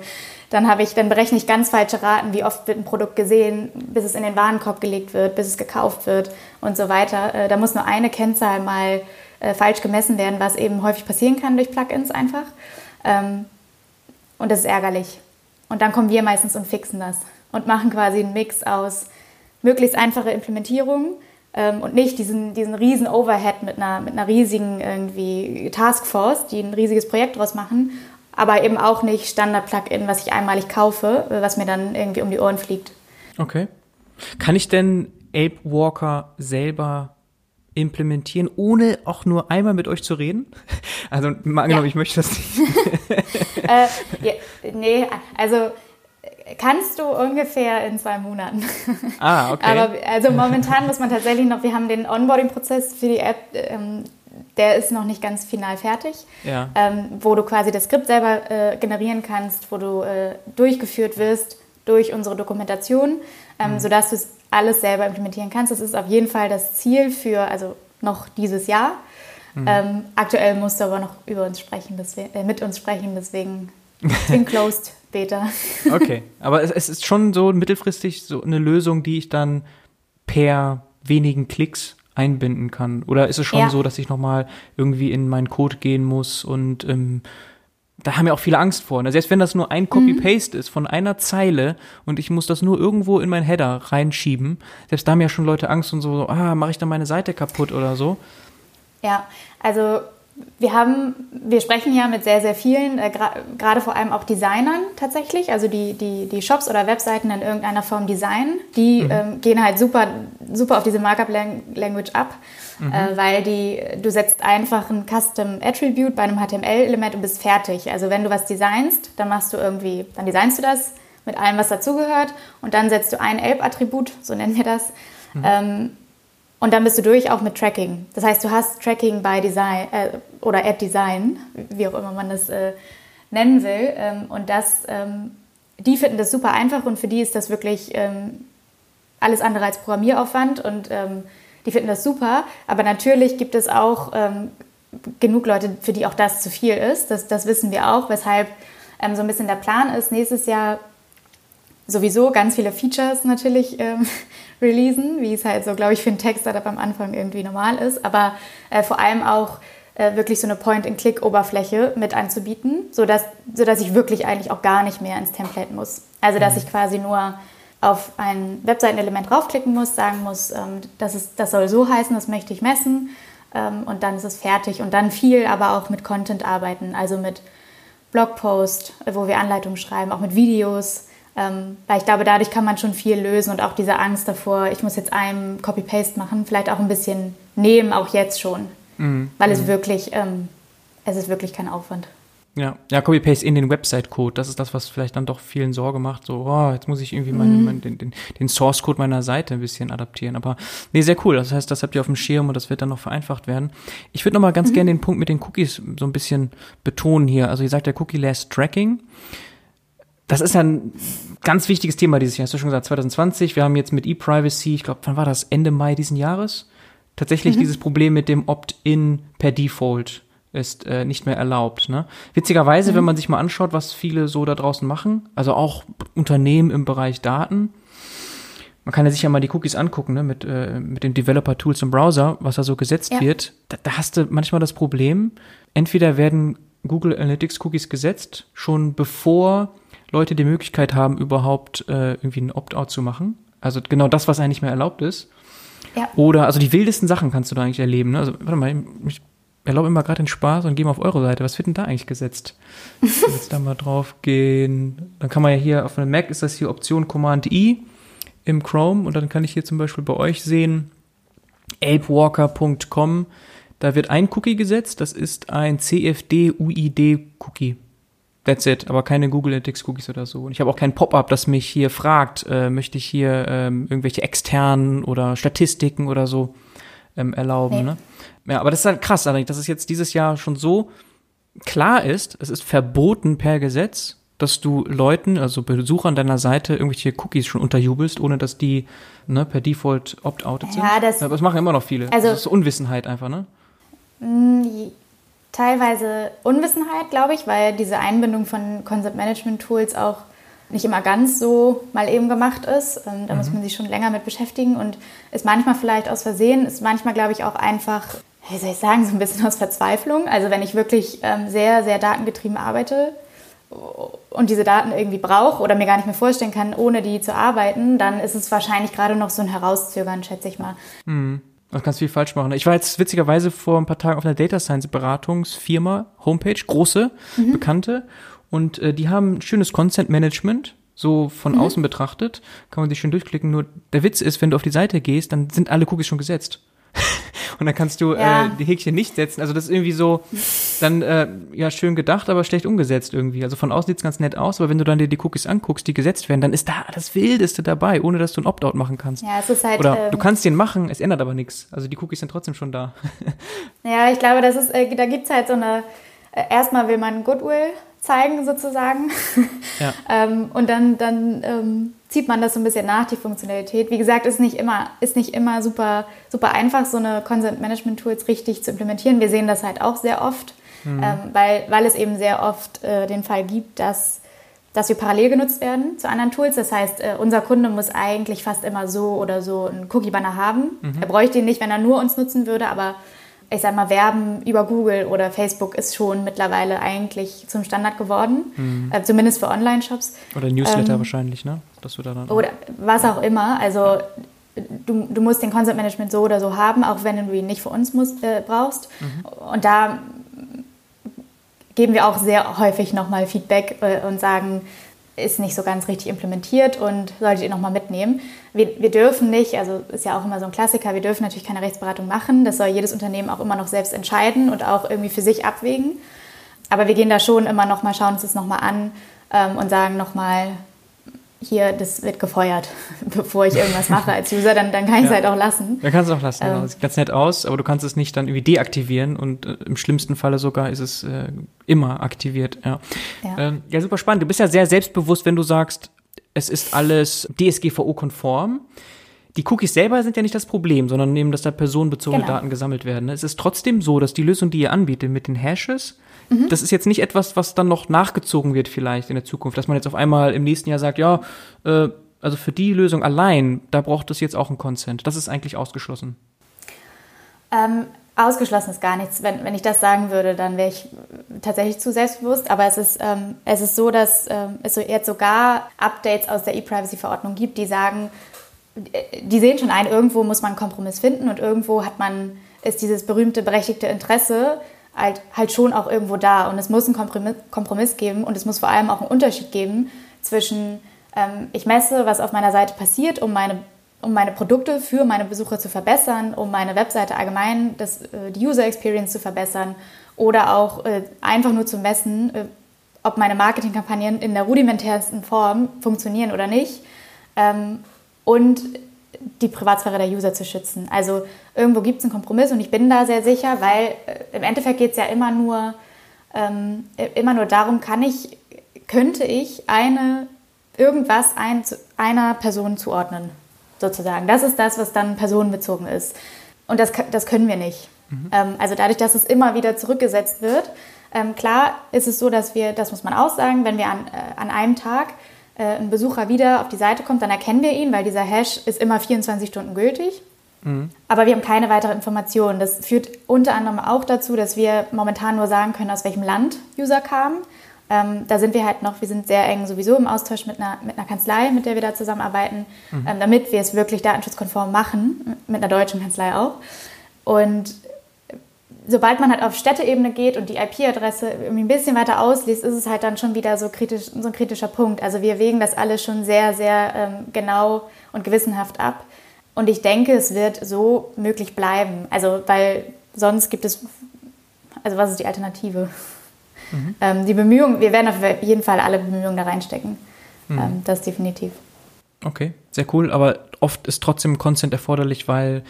dann habe ich, dann berechne ich ganz falsche Raten, wie oft wird ein Produkt gesehen, bis es in den Warenkorb gelegt wird, bis es gekauft wird und so weiter. Äh, da muss nur eine Kennzahl mal äh, falsch gemessen werden, was eben häufig passieren kann durch Plugins einfach. Ähm, und das ist ärgerlich. Und dann kommen wir meistens und fixen das und machen quasi einen Mix aus möglichst einfache Implementierung ähm, und nicht diesen, diesen riesen Overhead mit einer, mit einer riesigen irgendwie Taskforce, die ein riesiges Projekt draus machen, aber eben auch nicht Standard-Plugin, was ich einmalig kaufe, was mir dann irgendwie um die Ohren fliegt. Okay. Kann ich denn Ape Walker selber implementieren, ohne auch nur einmal mit euch zu reden? Also mal angenommen, ja. ich möchte das nicht. äh, ja, nee, also Kannst du ungefähr in zwei Monaten. Ah, okay. Aber also momentan muss man tatsächlich noch, wir haben den Onboarding-Prozess für die App, ähm, der ist noch nicht ganz final fertig, ja. ähm, wo du quasi das Skript selber äh, generieren kannst, wo du äh, durchgeführt wirst durch unsere Dokumentation, ähm, mhm. sodass du es alles selber implementieren kannst. Das ist auf jeden Fall das Ziel für, also noch dieses Jahr. Mhm. Ähm, aktuell musst du aber noch über uns sprechen, deswegen, äh, mit uns sprechen, deswegen bin closed später. Okay, aber es, es, ist schon so mittelfristig so eine Lösung, die ich dann per wenigen Klicks einbinden kann. Oder ist es schon ja. so, dass ich nochmal irgendwie in meinen Code gehen muss und ähm, da haben ja auch viele Angst vor. Ne? Selbst wenn das nur ein Copy-Paste mhm. ist von einer Zeile und ich muss das nur irgendwo in mein Header reinschieben, selbst da haben ja schon Leute Angst und so, so ah, mache ich dann meine Seite kaputt oder so. Ja, also wir haben, wir sprechen ja mit sehr, sehr vielen, äh, gerade vor allem auch Designern tatsächlich, also die, die, die Shops oder Webseiten in irgendeiner Form designen, die mhm. ähm, gehen halt super, super auf diese Markup-Language ab, mhm. äh, weil die, du setzt einfach ein Custom Attribute bei einem HTML-Element und bist fertig. Also wenn du was designst, dann machst du irgendwie, dann designst du das mit allem, was dazugehört und dann setzt du ein Elb-Attribut, so nennen wir das, mhm. ähm, und dann bist du durch auch mit Tracking. Das heißt, du hast Tracking by Design äh, oder Ad Design, wie auch immer man das äh, nennen will. Ähm, und das, ähm, die finden das super einfach und für die ist das wirklich ähm, alles andere als Programmieraufwand und ähm, die finden das super. Aber natürlich gibt es auch ähm, genug Leute, für die auch das zu viel ist. Das, das wissen wir auch, weshalb ähm, so ein bisschen der Plan ist, nächstes Jahr sowieso ganz viele Features natürlich ähm, releasen, wie es halt so, glaube ich, für ein Tech-Startup am Anfang irgendwie normal ist, aber äh, vor allem auch äh, wirklich so eine Point-and-Click-Oberfläche mit anzubieten, sodass, sodass ich wirklich eigentlich auch gar nicht mehr ins Template muss. Also, dass mhm. ich quasi nur auf ein Webseitenelement draufklicken muss, sagen muss, ähm, das, ist, das soll so heißen, das möchte ich messen ähm, und dann ist es fertig. Und dann viel aber auch mit Content arbeiten, also mit Blogpost, wo wir Anleitungen schreiben, auch mit Videos, ähm, weil ich glaube, dadurch kann man schon viel lösen und auch diese Angst davor, ich muss jetzt einem Copy-Paste machen, vielleicht auch ein bisschen nehmen, auch jetzt schon. mhm. weil es mhm. wirklich, ähm, es ist wirklich kein Aufwand. Ja, ja, Copy-Paste in den Website-Code. Das ist das, was vielleicht dann doch vielen Sorge macht. So, oh, jetzt muss ich irgendwie meine, mhm. mein, den, den, den Source-Code meiner Seite ein bisschen adaptieren. Aber nee, sehr cool. Das heißt, das habt ihr auf dem Schirm und das wird dann noch vereinfacht werden. Ich würde noch mal ganz mhm. gerne den Punkt mit den Cookies so ein bisschen betonen hier. Also ihr sagt ja Cookie-Less Tracking. Das ist ein ganz wichtiges Thema dieses Jahr. Hast du schon gesagt, 2020. Wir haben jetzt mit E-Privacy, ich glaube, wann war das? Ende Mai diesen Jahres? Tatsächlich mhm. dieses Problem mit dem Opt-in per Default ist äh, nicht mehr erlaubt. Ne? Witzigerweise, mhm. wenn man sich mal anschaut, was viele so da draußen machen, also auch Unternehmen im Bereich Daten, man kann ja sich ja mal die Cookies angucken, ne, mit, äh, mit den Developer-Tools im Browser, was da so gesetzt ja. wird. Da, da hast du manchmal das Problem, entweder werden Google Analytics Cookies gesetzt, schon bevor Leute die Möglichkeit haben, überhaupt äh, irgendwie ein Opt-out zu machen. Also genau das, was eigentlich mehr erlaubt ist. Ja. Oder, also die wildesten Sachen kannst du da eigentlich erleben. Ne? Also, warte mal, ich erlaube immer gerade den Spaß und gehe mal auf eure Seite. Was wird denn da eigentlich gesetzt? Jetzt da mal drauf gehen. Dann kann man ja hier auf einem Mac ist das hier Option Command I im Chrome und dann kann ich hier zum Beispiel bei euch sehen, apewalker.com. Da wird ein Cookie gesetzt, das ist ein CFD-UID-Cookie. That's it, aber keine Google Analytics Cookies oder so. Und ich habe auch kein Pop-up, das mich hier fragt, äh, möchte ich hier ähm, irgendwelche externen oder Statistiken oder so ähm, erlauben. Nee. Ne? Ja, aber das ist halt krass, dass es jetzt dieses Jahr schon so klar ist, es ist verboten per Gesetz, dass du Leuten, also Besuchern deiner Seite, irgendwelche Cookies schon unterjubelst, ohne dass die ne, per Default opt-outed sind. Ja, das, das machen immer noch viele. Also, das ist Unwissenheit einfach, ne? Teilweise Unwissenheit, glaube ich, weil diese Einbindung von Concept Management Tools auch nicht immer ganz so mal eben gemacht ist. Ähm, da mhm. muss man sich schon länger mit beschäftigen und ist manchmal vielleicht aus Versehen, ist manchmal, glaube ich, auch einfach, wie soll ich sagen, so ein bisschen aus Verzweiflung. Also wenn ich wirklich ähm, sehr, sehr datengetrieben arbeite und diese Daten irgendwie brauche oder mir gar nicht mehr vorstellen kann, ohne die zu arbeiten, dann ist es wahrscheinlich gerade noch so ein Herauszögern, schätze ich mal. Mhm. Du kannst viel falsch machen. Ich war jetzt witzigerweise vor ein paar Tagen auf einer Data Science Beratungsfirma, Homepage, große, mhm. bekannte. Und äh, die haben ein schönes Content Management, so von mhm. außen betrachtet. Kann man sich schön durchklicken. Nur der Witz ist, wenn du auf die Seite gehst, dann sind alle Cookies schon gesetzt. und dann kannst du ja. äh, die Häkchen nicht setzen. Also das ist irgendwie so dann äh, ja schön gedacht, aber schlecht umgesetzt irgendwie. Also von außen sieht's ganz nett aus, aber wenn du dann dir die Cookies anguckst, die gesetzt werden, dann ist da das Wildeste dabei, ohne dass du ein Opt-out machen kannst. Ja, es ist halt. Oder ähm, du kannst den machen, es ändert aber nichts. Also die Cookies sind trotzdem schon da. ja, ich glaube, das ist, äh, da gibt's halt so eine. Äh, erstmal will man Goodwill zeigen sozusagen. Ja. ähm, und dann, dann ähm, zieht man das so ein bisschen nach, die Funktionalität. Wie gesagt, ist nicht immer, ist nicht immer super, super einfach, so eine Consent Management Tools richtig zu implementieren. Wir sehen das halt auch sehr oft, mhm. ähm, weil, weil es eben sehr oft äh, den Fall gibt, dass dass wir parallel genutzt werden zu anderen Tools. Das heißt, äh, unser Kunde muss eigentlich fast immer so oder so einen Cookie-Banner haben. Mhm. Er bräuchte ihn nicht, wenn er nur uns nutzen würde, aber ich sag mal, Werben über Google oder Facebook ist schon mittlerweile eigentlich zum Standard geworden, mhm. äh, zumindest für Online-Shops. Oder Newsletter ähm, wahrscheinlich, ne? Dass du da dann oder was auch immer. Also du, du musst den Concept Management so oder so haben, auch wenn du ihn nicht für uns musst, äh, brauchst. Mhm. Und da geben wir auch sehr häufig nochmal Feedback äh, und sagen, ist nicht so ganz richtig implementiert und solltet ihr nochmal mitnehmen. Wir, wir dürfen nicht, also ist ja auch immer so ein Klassiker, wir dürfen natürlich keine Rechtsberatung machen. Das soll jedes Unternehmen auch immer noch selbst entscheiden und auch irgendwie für sich abwägen. Aber wir gehen da schon immer nochmal, schauen uns das nochmal an ähm, und sagen nochmal, hier, das wird gefeuert, bevor ich irgendwas mache als User, dann, dann kann ich es ja. halt auch lassen. Dann kannst du auch lassen, ähm, genau. Sieht ganz nett aus, aber du kannst es nicht dann irgendwie deaktivieren und äh, im schlimmsten Falle sogar ist es äh, immer aktiviert. Ja. Ja. Ähm, ja, super spannend. Du bist ja sehr selbstbewusst, wenn du sagst, es ist alles DSGVO-konform. Die Cookies selber sind ja nicht das Problem, sondern eben, dass da personenbezogene genau. Daten gesammelt werden. Es ist trotzdem so, dass die Lösung, die ihr anbietet mit den Hashes, Mhm. Das ist jetzt nicht etwas, was dann noch nachgezogen wird vielleicht in der Zukunft, dass man jetzt auf einmal im nächsten Jahr sagt, ja, äh, also für die Lösung allein, da braucht es jetzt auch ein Consent. Das ist eigentlich ausgeschlossen. Ähm, ausgeschlossen ist gar nichts. Wenn, wenn ich das sagen würde, dann wäre ich tatsächlich zu selbstbewusst. Aber es ist, ähm, es ist so, dass ähm, es jetzt sogar Updates aus der E-Privacy-Verordnung gibt, die sagen, die sehen schon ein, irgendwo muss man einen Kompromiss finden und irgendwo hat man, ist dieses berühmte berechtigte Interesse halt, halt schon auch irgendwo da. Und es muss einen Kompromiss, Kompromiss geben und es muss vor allem auch einen Unterschied geben zwischen, ähm, ich messe, was auf meiner Seite passiert, um meine um meine Produkte für meine Besucher zu verbessern, um meine Webseite allgemein, das, äh, die User Experience zu verbessern oder auch äh, einfach nur zu messen, äh, ob meine Marketingkampagnen in der rudimentärsten Form funktionieren oder nicht. Ähm, und die Privatsphäre der User zu schützen. Also irgendwo gibt es einen Kompromiss und ich bin da sehr sicher, weil äh, im Endeffekt geht es ja immer nur, ähm, immer nur darum, kann ich, könnte ich eine, irgendwas ein, einer Person zuordnen, sozusagen. Das ist das, was dann personenbezogen ist. Und das, das können wir nicht. Mhm. Ähm, also dadurch, dass es immer wieder zurückgesetzt wird, ähm, klar ist es so, dass wir, das muss man auch sagen, wenn wir an, äh, an einem Tag ein Besucher wieder auf die Seite kommt, dann erkennen wir ihn, weil dieser Hash ist immer 24 Stunden gültig. Mhm. Aber wir haben keine weiteren Informationen. Das führt unter anderem auch dazu, dass wir momentan nur sagen können, aus welchem Land User kamen. Ähm, da sind wir halt noch, wir sind sehr eng sowieso im Austausch mit einer, mit einer Kanzlei, mit der wir da zusammenarbeiten, mhm. ähm, damit wir es wirklich datenschutzkonform machen, mit einer deutschen Kanzlei auch. Und sobald man halt auf Städteebene geht und die IP-Adresse irgendwie ein bisschen weiter ausliest, ist es halt dann schon wieder so, kritisch, so ein kritischer Punkt. Also wir wägen das alles schon sehr, sehr ähm, genau und gewissenhaft ab. Und ich denke, es wird so möglich bleiben. Also, weil sonst gibt es, also was ist die Alternative? Mhm. Ähm, die Bemühungen, wir werden auf jeden Fall alle Bemühungen da reinstecken. Mhm. Ähm, das definitiv. Okay, sehr cool. Aber oft ist trotzdem Consent erforderlich, weil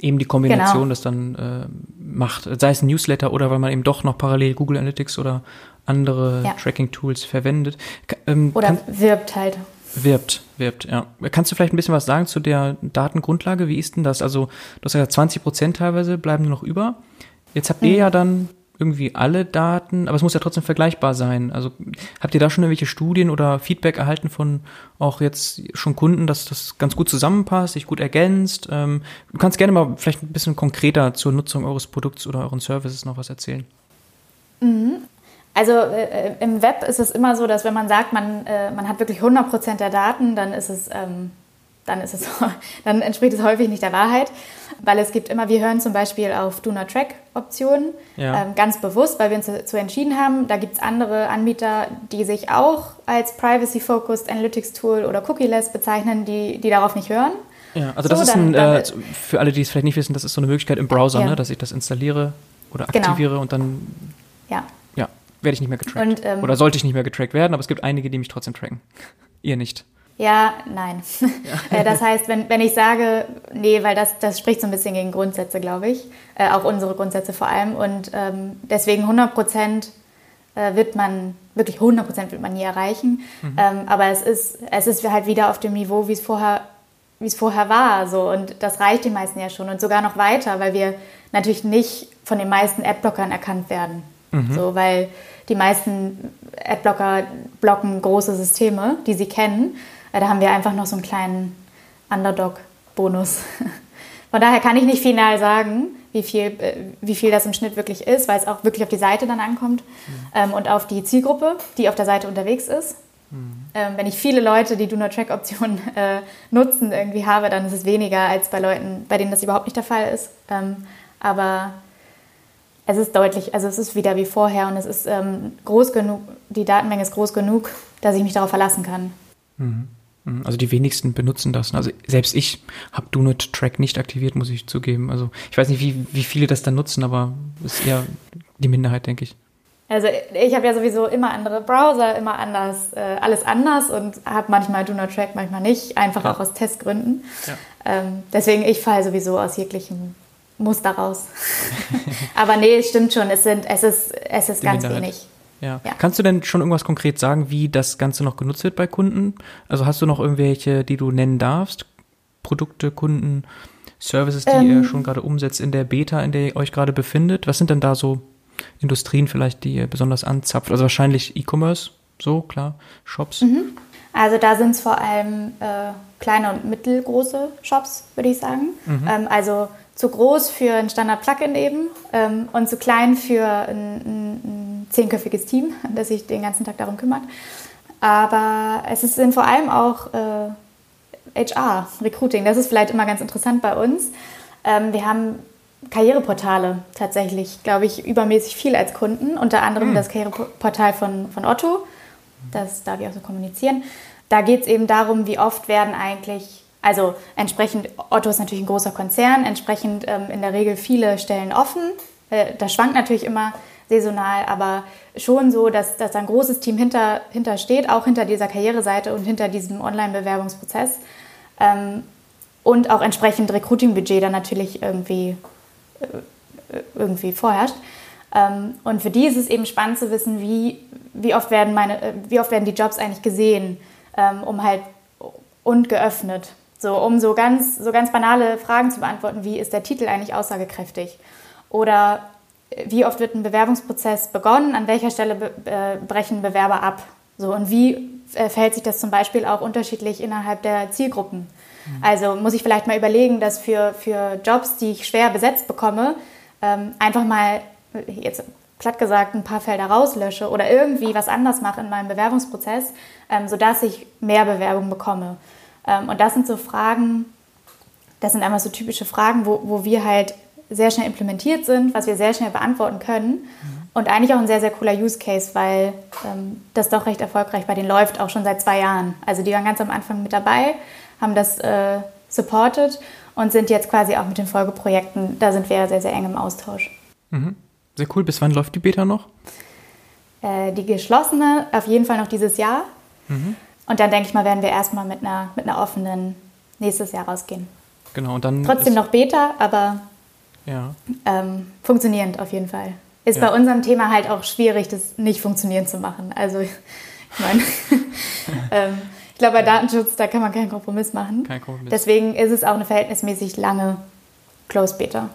eben die Kombination genau. das dann äh, macht. Sei es ein Newsletter oder weil man eben doch noch parallel Google Analytics oder andere ja. Tracking-Tools verwendet. Ähm, oder kann, wirbt halt. Wirbt, wirbt, ja. Kannst du vielleicht ein bisschen was sagen zu der Datengrundlage? Wie ist denn das? Also, du hast ja 20 Prozent teilweise bleiben nur noch über. Jetzt habt ihr mhm. ja dann irgendwie alle Daten, aber es muss ja trotzdem vergleichbar sein. Also habt ihr da schon irgendwelche Studien oder Feedback erhalten von auch jetzt schon Kunden, dass das ganz gut zusammenpasst, sich gut ergänzt? Ähm, du kannst gerne mal vielleicht ein bisschen konkreter zur Nutzung eures Produkts oder euren Services noch was erzählen. Mhm. Also äh, im Web ist es immer so, dass wenn man sagt, man, äh, man hat wirklich 100% der Daten, dann ist es ähm, dann, ist es, dann entspricht es häufig nicht der Wahrheit, weil es gibt immer, wir hören zum Beispiel auf Do Not Track Optionen, ja. ähm, ganz bewusst, weil wir uns dazu entschieden haben. Da gibt es andere Anbieter, die sich auch als Privacy-Focused Analytics Tool oder Cookie-less bezeichnen, die, die darauf nicht hören. Ja, also das so, ist ein, dann, äh, für alle, die es vielleicht nicht wissen, das ist so eine Möglichkeit im Browser, ja. ne, dass ich das installiere oder genau. aktiviere genau. und dann ja. ja, werde ich nicht mehr getrackt. Und, ähm, oder sollte ich nicht mehr getrackt werden, aber es gibt einige, die mich trotzdem tracken. Ihr nicht. Ja, nein. Ja. Äh, das heißt, wenn, wenn ich sage, nee, weil das, das spricht so ein bisschen gegen Grundsätze, glaube ich, äh, auch unsere Grundsätze vor allem. Und ähm, deswegen 100 Prozent äh, wird man, wirklich 100 Prozent wird man nie erreichen. Mhm. Ähm, aber es ist, es ist halt wieder auf dem Niveau, wie es vorher, wie es vorher war. So. Und das reicht den meisten ja schon und sogar noch weiter, weil wir natürlich nicht von den meisten Adblockern erkannt werden. Mhm. So, weil die meisten Adblocker blocken große Systeme, die sie kennen. Da haben wir einfach noch so einen kleinen Underdog-Bonus. Von daher kann ich nicht final sagen, wie viel, äh, wie viel das im Schnitt wirklich ist, weil es auch wirklich auf die Seite dann ankommt mhm. ähm, und auf die Zielgruppe, die auf der Seite unterwegs ist. Mhm. Ähm, wenn ich viele Leute, die Do-Not-Track-Option äh, nutzen, irgendwie habe, dann ist es weniger als bei Leuten, bei denen das überhaupt nicht der Fall ist. Ähm, aber es ist deutlich, also es ist wieder wie vorher und es ist ähm, groß genug, die Datenmenge ist groß genug, dass ich mich darauf verlassen kann. Mhm. Mhm. Also die wenigsten benutzen das. Also selbst ich habe Do Not Track nicht aktiviert, muss ich zugeben. Also ich weiß nicht, wie, wie viele das dann nutzen, aber es ist eher die Minderheit, denke ich. Also ich habe ja sowieso immer andere Browser, immer anders, äh, alles anders und habe manchmal Do Not Track, manchmal nicht, einfach ja. auch aus Testgründen. Ja. Ähm, deswegen, ich falle sowieso aus jeglichem Muster raus. aber nee, es stimmt schon, es, sind, es ist, es ist ganz Minderheit. wenig. Ja. ja. Kannst du denn schon irgendwas konkret sagen, wie das Ganze noch genutzt wird bei Kunden? Also hast du noch irgendwelche, die du nennen darfst? Produkte, Kunden, Services, die ähm, ihr schon gerade umsetzt in der Beta, in der ihr euch gerade befindet? Was sind denn da so Industrien vielleicht, die ihr besonders anzapft? Also wahrscheinlich E-Commerce, so klar, Shops. Mhm. Also da sind es vor allem äh, kleine und mittelgroße Shops, würde ich sagen. Mhm. Ähm, also zu groß für ein Standard-Plugin eben ähm, und zu klein für ein, ein, ein, zehnköpfiges Team, das sich den ganzen Tag darum kümmert. Aber es ist, sind vor allem auch äh, HR, Recruiting. Das ist vielleicht immer ganz interessant bei uns. Ähm, wir haben Karriereportale tatsächlich, glaube ich, übermäßig viel als Kunden. Unter anderem mhm. das Karriereportal von, von Otto. Das darf ich auch so kommunizieren. Da geht es eben darum, wie oft werden eigentlich Also entsprechend, Otto ist natürlich ein großer Konzern, entsprechend ähm, in der Regel viele Stellen offen. Äh, das schwankt natürlich immer saisonal, aber schon so, dass, dass ein großes Team hinter, hinter steht, auch hinter dieser Karriereseite und hinter diesem Online-Bewerbungsprozess. Ähm, und auch entsprechend Recruiting-Budget dann natürlich irgendwie, äh, irgendwie vorherrscht. Ähm, und für die ist es eben spannend zu wissen, wie, wie, oft, werden meine, äh, wie oft werden die Jobs eigentlich gesehen, ähm, um halt und geöffnet. So, um so ganz, so ganz banale Fragen zu beantworten, wie ist der Titel eigentlich aussagekräftig? Oder äh, wie oft wird ein Bewerbungsprozess begonnen, an welcher Stelle be äh, brechen Bewerber ab? So, und wie äh, verhält sich das zum Beispiel auch unterschiedlich innerhalb der Zielgruppen? Mhm. Also muss ich vielleicht mal überlegen, dass für, für Jobs, die ich schwer besetzt bekomme, ähm, einfach mal jetzt platt gesagt ein paar Felder rauslösche oder irgendwie was anders mache in meinem Bewerbungsprozess, ähm, sodass ich mehr Bewerbungen bekomme. Ähm, und das sind so Fragen, das sind einfach so typische Fragen, wo, wo wir halt sehr schnell implementiert sind, was wir sehr schnell beantworten können. Mhm. Und eigentlich auch ein sehr, sehr cooler Use Case, weil ähm, das doch recht erfolgreich bei denen läuft, auch schon seit zwei Jahren. Also die waren ganz am Anfang mit dabei, haben das äh, supported und sind jetzt quasi auch mit den Folgeprojekten, da sind wir sehr, sehr eng im Austausch. Mhm. Sehr cool. Bis wann läuft die Beta noch? Äh, die geschlossene auf jeden Fall noch dieses Jahr. Mhm. Und dann denke ich mal, werden wir erstmal mit einer, mit einer offenen nächstes Jahr rausgehen. Genau, und dann. Trotzdem noch Beta, aber ja. ähm, funktionierend auf jeden Fall. Ist ja. bei unserem Thema halt auch schwierig, das nicht funktionierend zu machen. Also, ich meine, ähm, ich glaube, bei Datenschutz, da kann man keinen Kompromiss machen. Kein Kompromiss. Deswegen ist es auch eine verhältnismäßig lange Close Beta.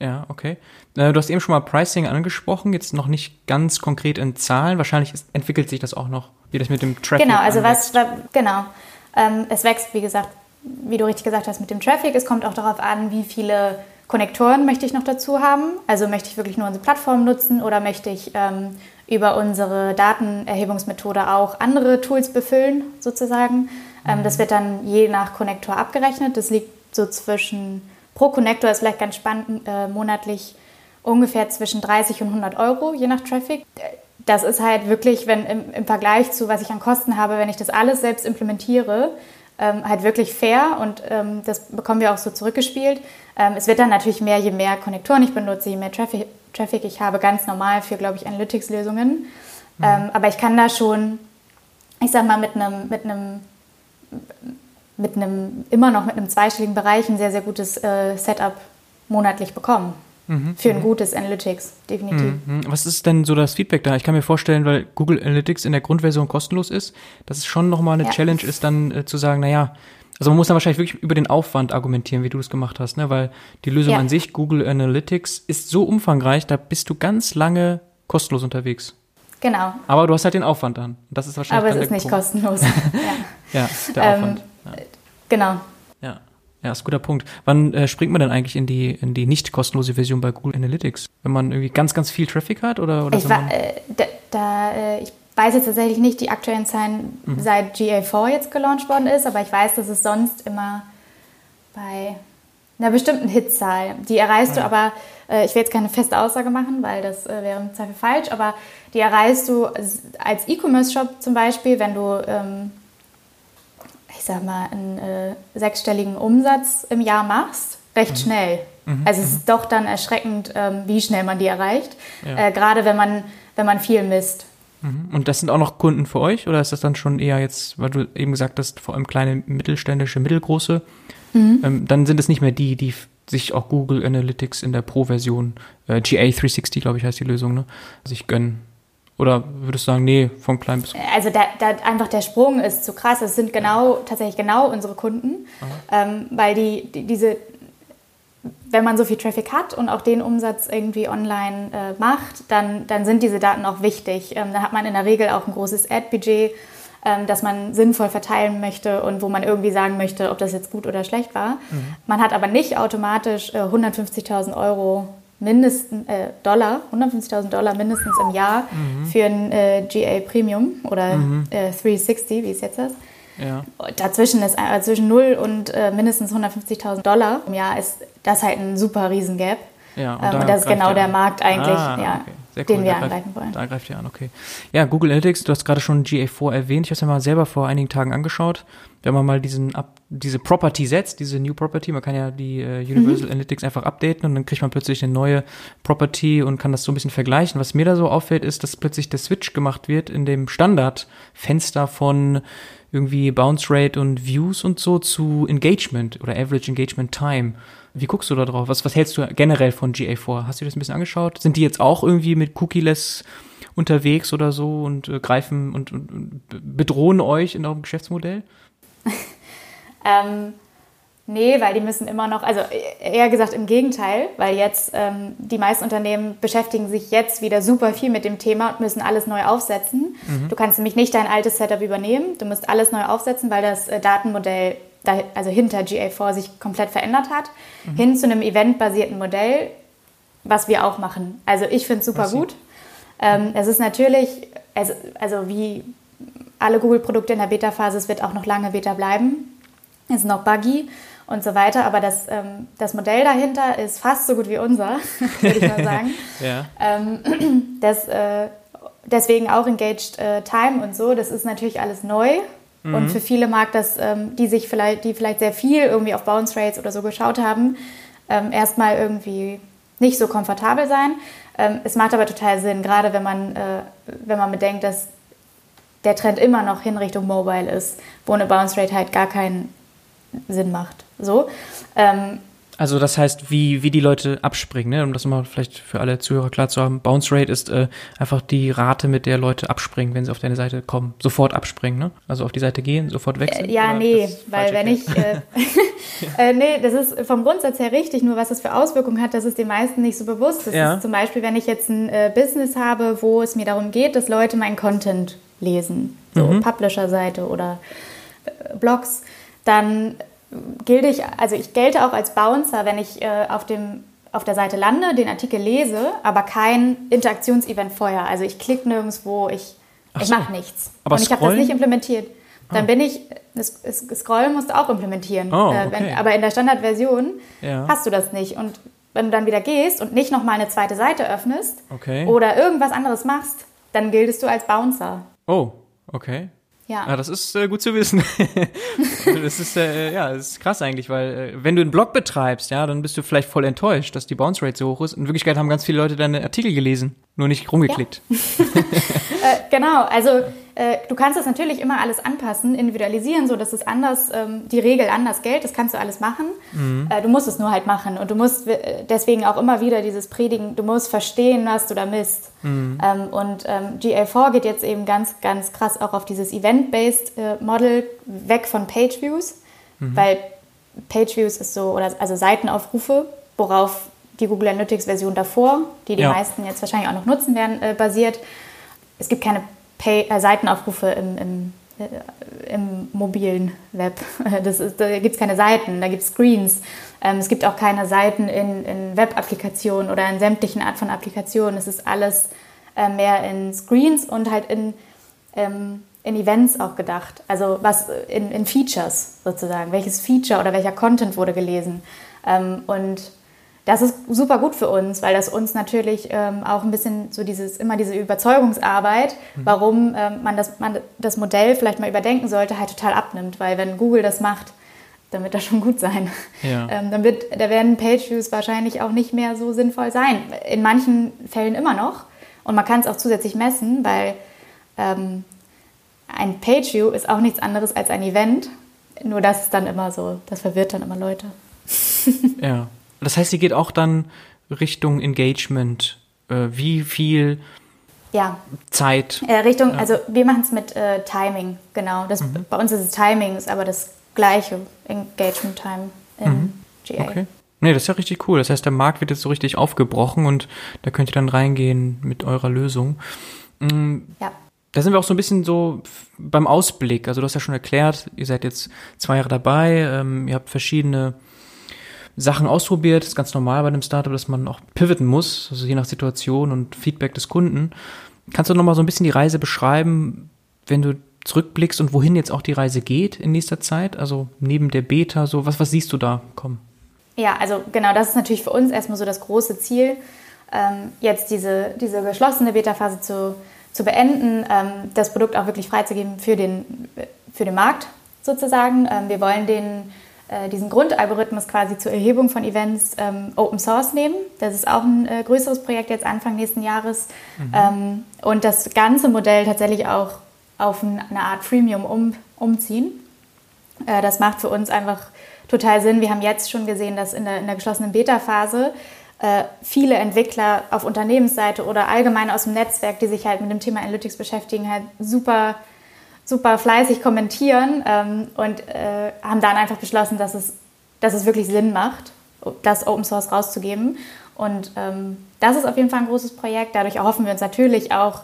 Ja, okay. Äh, du hast eben schon mal Pricing angesprochen, jetzt noch nicht ganz konkret in Zahlen. Wahrscheinlich ist, entwickelt sich das auch noch, wie das mit dem Traffic Genau, also anwächst. was, genau. Ähm, es wächst, wie gesagt, wie du richtig gesagt hast, mit dem Traffic. Es kommt auch darauf an, wie viele Konnektoren möchte ich noch dazu haben. Also möchte ich wirklich nur unsere Plattform nutzen oder möchte ich ähm, über unsere Datenerhebungsmethode auch andere Tools befüllen, sozusagen. Ähm, mhm. Das wird dann je nach Konnektor abgerechnet. Das liegt so zwischen pro Connector ist vielleicht ganz spannend, äh, monatlich ungefähr zwischen 30 und 100 Euro, je nach Traffic. Das ist halt wirklich, wenn im, im Vergleich zu, was ich an Kosten habe, wenn ich das alles selbst implementiere, ähm, halt wirklich fair und ähm, das bekommen wir auch so zurückgespielt. Ähm, es wird dann natürlich mehr, je mehr Konnektoren ich benutze, je mehr Traffic, Traffic ich habe, ganz normal für, glaube ich, Analytics-Lösungen. Mhm. Ähm, aber ich kann da schon, ich sag mal, mit einem, mit einem mit einem, immer noch mit einem zweistelligen Bereich ein sehr, sehr gutes äh, Setup monatlich bekommen. Mhm, für ein gutes Analytics, definitiv. Mhm. Was ist denn so das Feedback da? Ich kann mir vorstellen, weil Google Analytics in der Grundversion kostenlos ist, dass es schon nochmal eine ja. Challenge ist, dann äh, zu sagen, naja, also man muss dann wahrscheinlich wirklich über den Aufwand argumentieren, wie du es gemacht hast, ne? weil die Lösung ja. an sich, Google Analytics, ist so umfangreich, da bist du ganz lange kostenlos unterwegs. Genau. Aber du hast halt den Aufwand dann. Das ist wahrscheinlich Aber es ist nicht Punkt. kostenlos. ja. ja, der Aufwand. Ähm, Genau. Ja. Ist ein guter Punkt. Wann äh, springt man denn eigentlich in die, in die nicht kostenlose Version bei Google Analytics? Wenn man irgendwie ganz, ganz viel Traffic hat? Oder, oder ich, war, äh, da, da äh, ich weiß jetzt tatsächlich nicht die aktuellen Zahlen, mhm. seit GA4 jetzt gelauncht worden ist, aber ich weiß, dass es sonst immer bei einer bestimmten Hitzahl, die erreichst ja. du aber, äh, ich will jetzt keine feste Aussage machen, weil das äh, wäre im Zweifel falsch, aber die erreichst du als E-Commerce-Shop zum Beispiel, wenn du ähm, sag mal, einen äh, sechsstelligen Umsatz im Jahr machst, recht mhm. schnell. Mhm. Also es ist mhm. doch dann erschreckend, ähm, wie schnell man die erreicht, ja. äh, gerade wenn man, wenn man viel misst. Mhm. Und das sind auch noch Kunden für euch oder ist das dann schon eher jetzt, weil du eben gesagt hast, vor allem kleine mittelständische, mittelgroße, mhm. ähm, dann sind es nicht mehr die, die sich auch Google Analytics in der Pro-Version, äh, GA360, glaube ich, heißt die Lösung, ne, sich gönnen. Oder würdest du sagen, nee, von klein bis groß? Also da, da einfach der Sprung ist zu krass. Es sind genau, tatsächlich genau unsere Kunden, ähm, weil die, die, diese, wenn man so viel Traffic hat und auch den Umsatz irgendwie online äh, macht, dann, dann sind diese Daten auch wichtig. Ähm, da hat man in der Regel auch ein großes Ad-Budget, ähm, das man sinnvoll verteilen möchte und wo man irgendwie sagen möchte, ob das jetzt gut oder schlecht war. Mhm. Man hat aber nicht automatisch äh, 150.000 Euro mindestens äh, Dollar, 150.000 Dollar mindestens im Jahr mhm. für ein äh, GA Premium oder mhm. äh, 360, wie es jetzt ist. Ja. Dazwischen ist äh, zwischen 0 und äh, mindestens 150.000 Dollar im Jahr ist das halt ein super Riesengap. Ja, und, ähm, und das ist genau der Markt eigentlich. Ah, ja. Okay. Sehr den wir angreifen wollen. Da greift ihr an, okay. Ja, Google Analytics, du hast gerade schon GA4 erwähnt. Ich habe es ja mal selber vor einigen Tagen angeschaut. Wenn man mal diesen ab, diese Property setzt, diese New Property, man kann ja die äh, Universal mhm. Analytics einfach updaten und dann kriegt man plötzlich eine neue Property und kann das so ein bisschen vergleichen. Was mir da so auffällt, ist, dass plötzlich der Switch gemacht wird in dem Standardfenster von irgendwie Bounce Rate und Views und so zu Engagement oder Average Engagement Time. Wie guckst du da drauf? Was, was hältst du generell von GA4? Hast du das ein bisschen angeschaut? Sind die jetzt auch irgendwie mit Cookie-less unterwegs oder so und äh, greifen und, und, und, bedrohen euch in eurem Geschäftsmodell? ähm, nee, weil die müssen immer noch, also eher gesagt im Gegenteil, weil jetzt ähm, die meisten Unternehmen beschäftigen sich jetzt wieder super viel mit dem Thema und müssen alles neu aufsetzen. Mhm. Du kannst nämlich nicht dein altes Setup übernehmen, du musst alles neu aufsetzen, weil das äh, Datenmodell da, also hinter GA4 sich komplett verändert hat, mhm. hin zu einem eventbasierten Modell, was wir auch machen. Also ich finde es super was gut. Ähm, es ist natürlich, also, also wie alle Google-Produkte in der Beta-Phase, es wird auch noch lange Beta bleiben. Es ist noch buggy und so weiter, aber das, ähm, das Modell dahinter ist fast so gut wie unser, würde ich mal sagen. ja. ähm, das, äh, deswegen auch Engaged äh, Time und so, das ist natürlich alles neu Mhm. Und für viele mag das, ähm, die sich vielleicht, die vielleicht sehr viel irgendwie auf Bounce Rates oder so geschaut haben, ähm, erstmal irgendwie nicht so komfortabel sein. Ähm, es macht aber total Sinn, gerade wenn man, äh, wenn man bedenkt, dass der Trend immer noch hin Richtung Mobile ist, wo eine Bounce Rate halt gar keinen Sinn macht. So. Ähm, also das heißt, wie, wie die Leute abspringen, ne? um das mal vielleicht für alle Zuhörer klar zu haben. Bounce Rate ist äh, einfach die Rate, mit der Leute abspringen, wenn sie auf deine Seite kommen. Sofort abspringen, ne? Also auf die Seite gehen, sofort wechseln. Äh, ja, nee, weil wenn ich, äh, äh, nee, das ist vom Grundsatz her richtig, nur was es für Auswirkungen hat, das ist den meisten nicht so bewusst. Das ja. ist zum Beispiel, wenn ich jetzt ein äh, Business habe, wo es mir darum geht, dass Leute meinen Content lesen, so mhm. Publisher-Seite oder äh, Blogs, dann gilte ich, also ich gelte auch als Bouncer, wenn ich äh, auf, dem, auf der Seite lande, den Artikel lese, aber kein Interaktionsevent vorher. Also ich klicke nirgendwo, ich, so. ich mache nichts. Aber Und ich habe das nicht implementiert. Dann ah. bin ich, das, das Scrollen musst du auch implementieren. Oh, okay. äh, wenn, aber in der Standardversion ja. hast du das nicht. Und wenn du dann wieder gehst und nicht nochmal eine zweite Seite öffnest okay. oder irgendwas anderes machst, dann giltest du als Bouncer. Oh, okay. Ja. ja, das ist äh, gut zu wissen. das ist äh, ja, das ist krass eigentlich, weil äh, wenn du einen Blog betreibst, ja, dann bist du vielleicht voll enttäuscht, dass die Bounce Rate so hoch ist. In Wirklichkeit haben ganz viele Leute deine Artikel gelesen, nur nicht rumgeklickt. Ja. Äh, genau, also äh, du kannst das natürlich immer alles anpassen, individualisieren, so dass es anders, ähm, die Regel anders gilt. Das kannst du alles machen. Mhm. Äh, du musst es nur halt machen. Und du musst äh, deswegen auch immer wieder dieses Predigen, du musst verstehen, was du da misst. Mhm. Ähm, und ähm, GA4 geht jetzt eben ganz, ganz krass auch auf dieses Event-Based äh, Model weg von Page-Views, mhm. weil Page-Views ist so, oder also Seitenaufrufe, worauf die Google Analytics-Version davor, die die ja. meisten jetzt wahrscheinlich auch noch nutzen werden, äh, basiert. Es gibt keine Pay äh, Seitenaufrufe im, im, äh, im mobilen Web. Das ist, da gibt es keine Seiten, da gibt es Screens. Ähm, es gibt auch keine Seiten in, in Web-Applikationen oder in sämtlichen Art von Applikationen. Es ist alles äh, mehr in Screens und halt in, ähm, in Events auch gedacht. Also was in, in Features sozusagen. Welches Feature oder welcher Content wurde gelesen. Ähm, und das ist super gut für uns, weil das uns natürlich ähm, auch ein bisschen so dieses, immer diese Überzeugungsarbeit, mhm. warum ähm, man, das, man das Modell vielleicht mal überdenken sollte, halt total abnimmt. Weil wenn Google das macht, dann wird das schon gut sein. Ja. Ähm, dann wird, da werden Page-Views wahrscheinlich auch nicht mehr so sinnvoll sein. In manchen Fällen immer noch. Und man kann es auch zusätzlich messen, weil ähm, ein Page-View ist auch nichts anderes als ein Event. Nur das ist dann immer so, das verwirrt dann immer Leute. ja. Das heißt, sie geht auch dann Richtung Engagement. Äh, wie viel ja. Zeit? Äh, Richtung, ja. also wir machen es mit äh, Timing, genau. Das, mhm. Bei uns ist es Timing, ist aber das gleiche Engagement Time in mhm. GA. Okay. Nee, das ist ja richtig cool. Das heißt, der Markt wird jetzt so richtig aufgebrochen und da könnt ihr dann reingehen mit eurer Lösung. Mhm. Ja. Da sind wir auch so ein bisschen so beim Ausblick. Also du hast ja schon erklärt, ihr seid jetzt zwei Jahre dabei, ähm, ihr habt verschiedene Sachen ausprobiert. Das ist ganz normal bei einem Startup, dass man auch pivoten muss, also je nach Situation und Feedback des Kunden. Kannst du noch mal so ein bisschen die Reise beschreiben, wenn du zurückblickst und wohin jetzt auch die Reise geht in nächster Zeit? Also neben der Beta, so was, was siehst du da kommen? Ja, also genau, das ist natürlich für uns erstmal so das große Ziel, ähm, jetzt diese, diese geschlossene Beta-Phase zu, zu beenden, ähm, das Produkt auch wirklich freizugeben für den, für den Markt sozusagen. Ähm, wir wollen den, äh, diesen Grundalgorithmus quasi zur Erhebung von Events ähm, Open Source nehmen. Das ist auch ein äh, größeres Projekt jetzt Anfang nächsten Jahres. Mhm. Ähm, und das ganze Modell tatsächlich auch auf eine Art Freemium um, umziehen. Äh, das macht für uns einfach total Sinn. Wir haben jetzt schon gesehen, dass in der, in der geschlossenen Beta-Phase äh, viele Entwickler auf Unternehmensseite oder allgemein aus dem Netzwerk, die sich halt mit dem Thema Analytics beschäftigen, halt super, super fleißig kommentieren ähm, und äh, haben dann einfach beschlossen, dass es, dass es wirklich Sinn macht, das Open Source rauszugeben. Und ähm, das ist auf jeden Fall ein großes Projekt. Dadurch erhoffen wir uns natürlich auch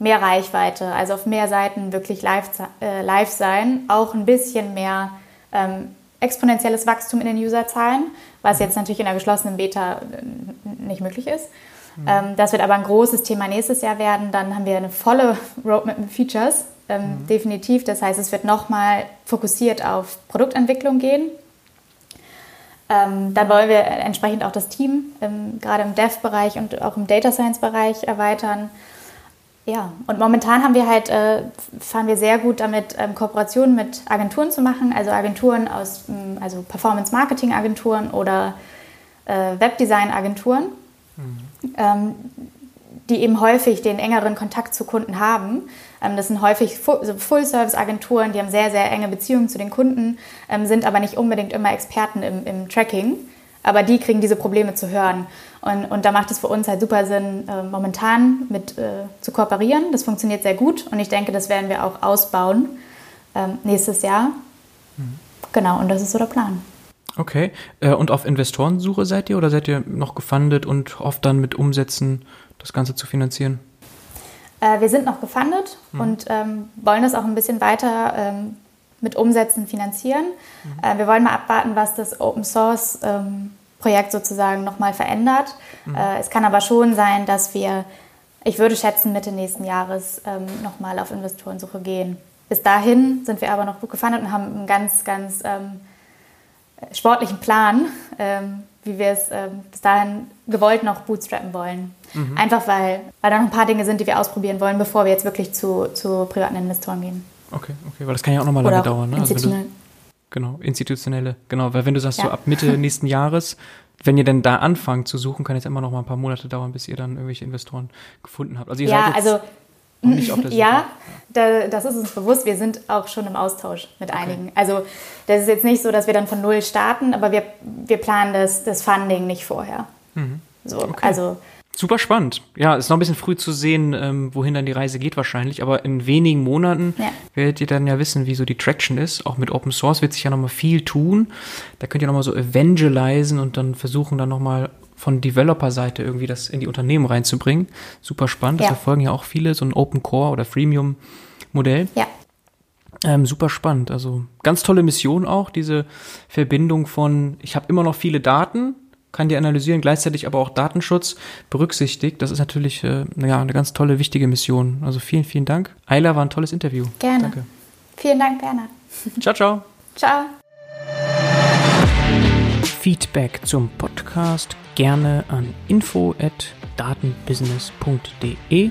mehr Reichweite, also auf mehr Seiten wirklich live, äh, live sein, auch ein bisschen mehr ähm, exponentielles Wachstum in den Userzahlen, was jetzt natürlich in der geschlossenen Beta äh, nicht möglich ist. Mhm. Ähm, das wird aber ein großes Thema nächstes Jahr werden. Dann haben wir eine volle Roadmap mit Features, ähm, mhm. definitiv. Das heißt, es wird nochmal fokussiert auf Produktentwicklung gehen. Ähm, dann wollen wir entsprechend auch das Team ähm, gerade im Dev-Bereich und auch im Data Science-Bereich erweitern. Ja, und momentan haben wir halt, äh, fahren wir sehr gut damit, ähm, Kooperationen mit Agenturen zu machen, also Agenturen aus, ähm, also Performance-Marketing-Agenturen oder äh, Webdesign-Agenturen, mhm. ähm, die eben häufig den engeren Kontakt zu Kunden haben. Ähm, das sind häufig Full-Service-Agenturen, die haben sehr, sehr enge Beziehungen zu den Kunden, ähm, sind aber nicht unbedingt immer Experten im, im Tracking aber die kriegen diese Probleme zu hören. Und, und da macht es für uns halt super Sinn, äh, momentan mit äh, zu kooperieren. Das funktioniert sehr gut und ich denke, das werden wir auch ausbauen ähm, nächstes Jahr. Mhm. Genau, und das ist so der Plan. Okay. Äh, und auf Investorensuche seid ihr oder seid ihr noch gefundet und hofft dann mit Umsätzen das Ganze zu finanzieren? Äh, wir sind noch gefundet mhm. und ähm, wollen das auch ein bisschen weiter ähm, mit Umsätzen finanzieren. Mhm. Äh, wir wollen mal abwarten, was das Open Source ähm, Projekt sozusagen nochmal verändert. Mhm. Äh, es kann aber schon sein, dass wir, ich würde schätzen, Mitte nächsten Jahres ähm, nochmal auf Investorensuche gehen. Bis dahin sind wir aber noch gut gefundet und haben einen ganz, ganz ähm, sportlichen Plan, ähm, wie wir es ähm, bis dahin gewollt noch bootstrappen wollen. Mhm. Einfach weil, weil da noch ein paar Dinge sind, die wir ausprobieren wollen, bevor wir jetzt wirklich zu, zu privaten Investoren gehen. Okay, okay, weil das kann ja auch nochmal lange dauern. Ne? Also institutionell. Also genau, institutionelle, genau, weil wenn du sagst, ja. so ab Mitte nächsten Jahres, wenn ihr denn da anfangt zu suchen, kann jetzt immer noch mal ein paar Monate dauern, bis ihr dann irgendwelche Investoren gefunden habt. Also ihr ja, seid jetzt also nicht auf der Suche. Ja, da, das ist uns bewusst. Wir sind auch schon im Austausch mit okay. einigen. Also das ist jetzt nicht so, dass wir dann von null starten, aber wir, wir planen das, das Funding nicht vorher. Mhm. So, okay. also Super spannend. Ja, ist noch ein bisschen früh zu sehen, ähm, wohin dann die Reise geht wahrscheinlich, aber in wenigen Monaten ja. werdet ihr dann ja wissen, wie so die Traction ist. Auch mit Open Source wird sich ja nochmal viel tun. Da könnt ihr nochmal so evangelisen und dann versuchen dann nochmal von Developer-Seite irgendwie das in die Unternehmen reinzubringen. Super spannend. Ja. Das verfolgen ja auch viele, so ein Open Core oder Freemium-Modell. Ja. Ähm, super spannend. Also ganz tolle Mission auch, diese Verbindung von, ich habe immer noch viele Daten, kann die analysieren, gleichzeitig aber auch Datenschutz berücksichtigt. Das ist natürlich äh, ja, eine ganz tolle, wichtige Mission. Also vielen, vielen Dank. Ayla war ein tolles Interview. Gerne. Danke. Vielen Dank, Bernhard. Ciao, ciao. Ciao. Feedback zum Podcast gerne an info at datenbusiness.de.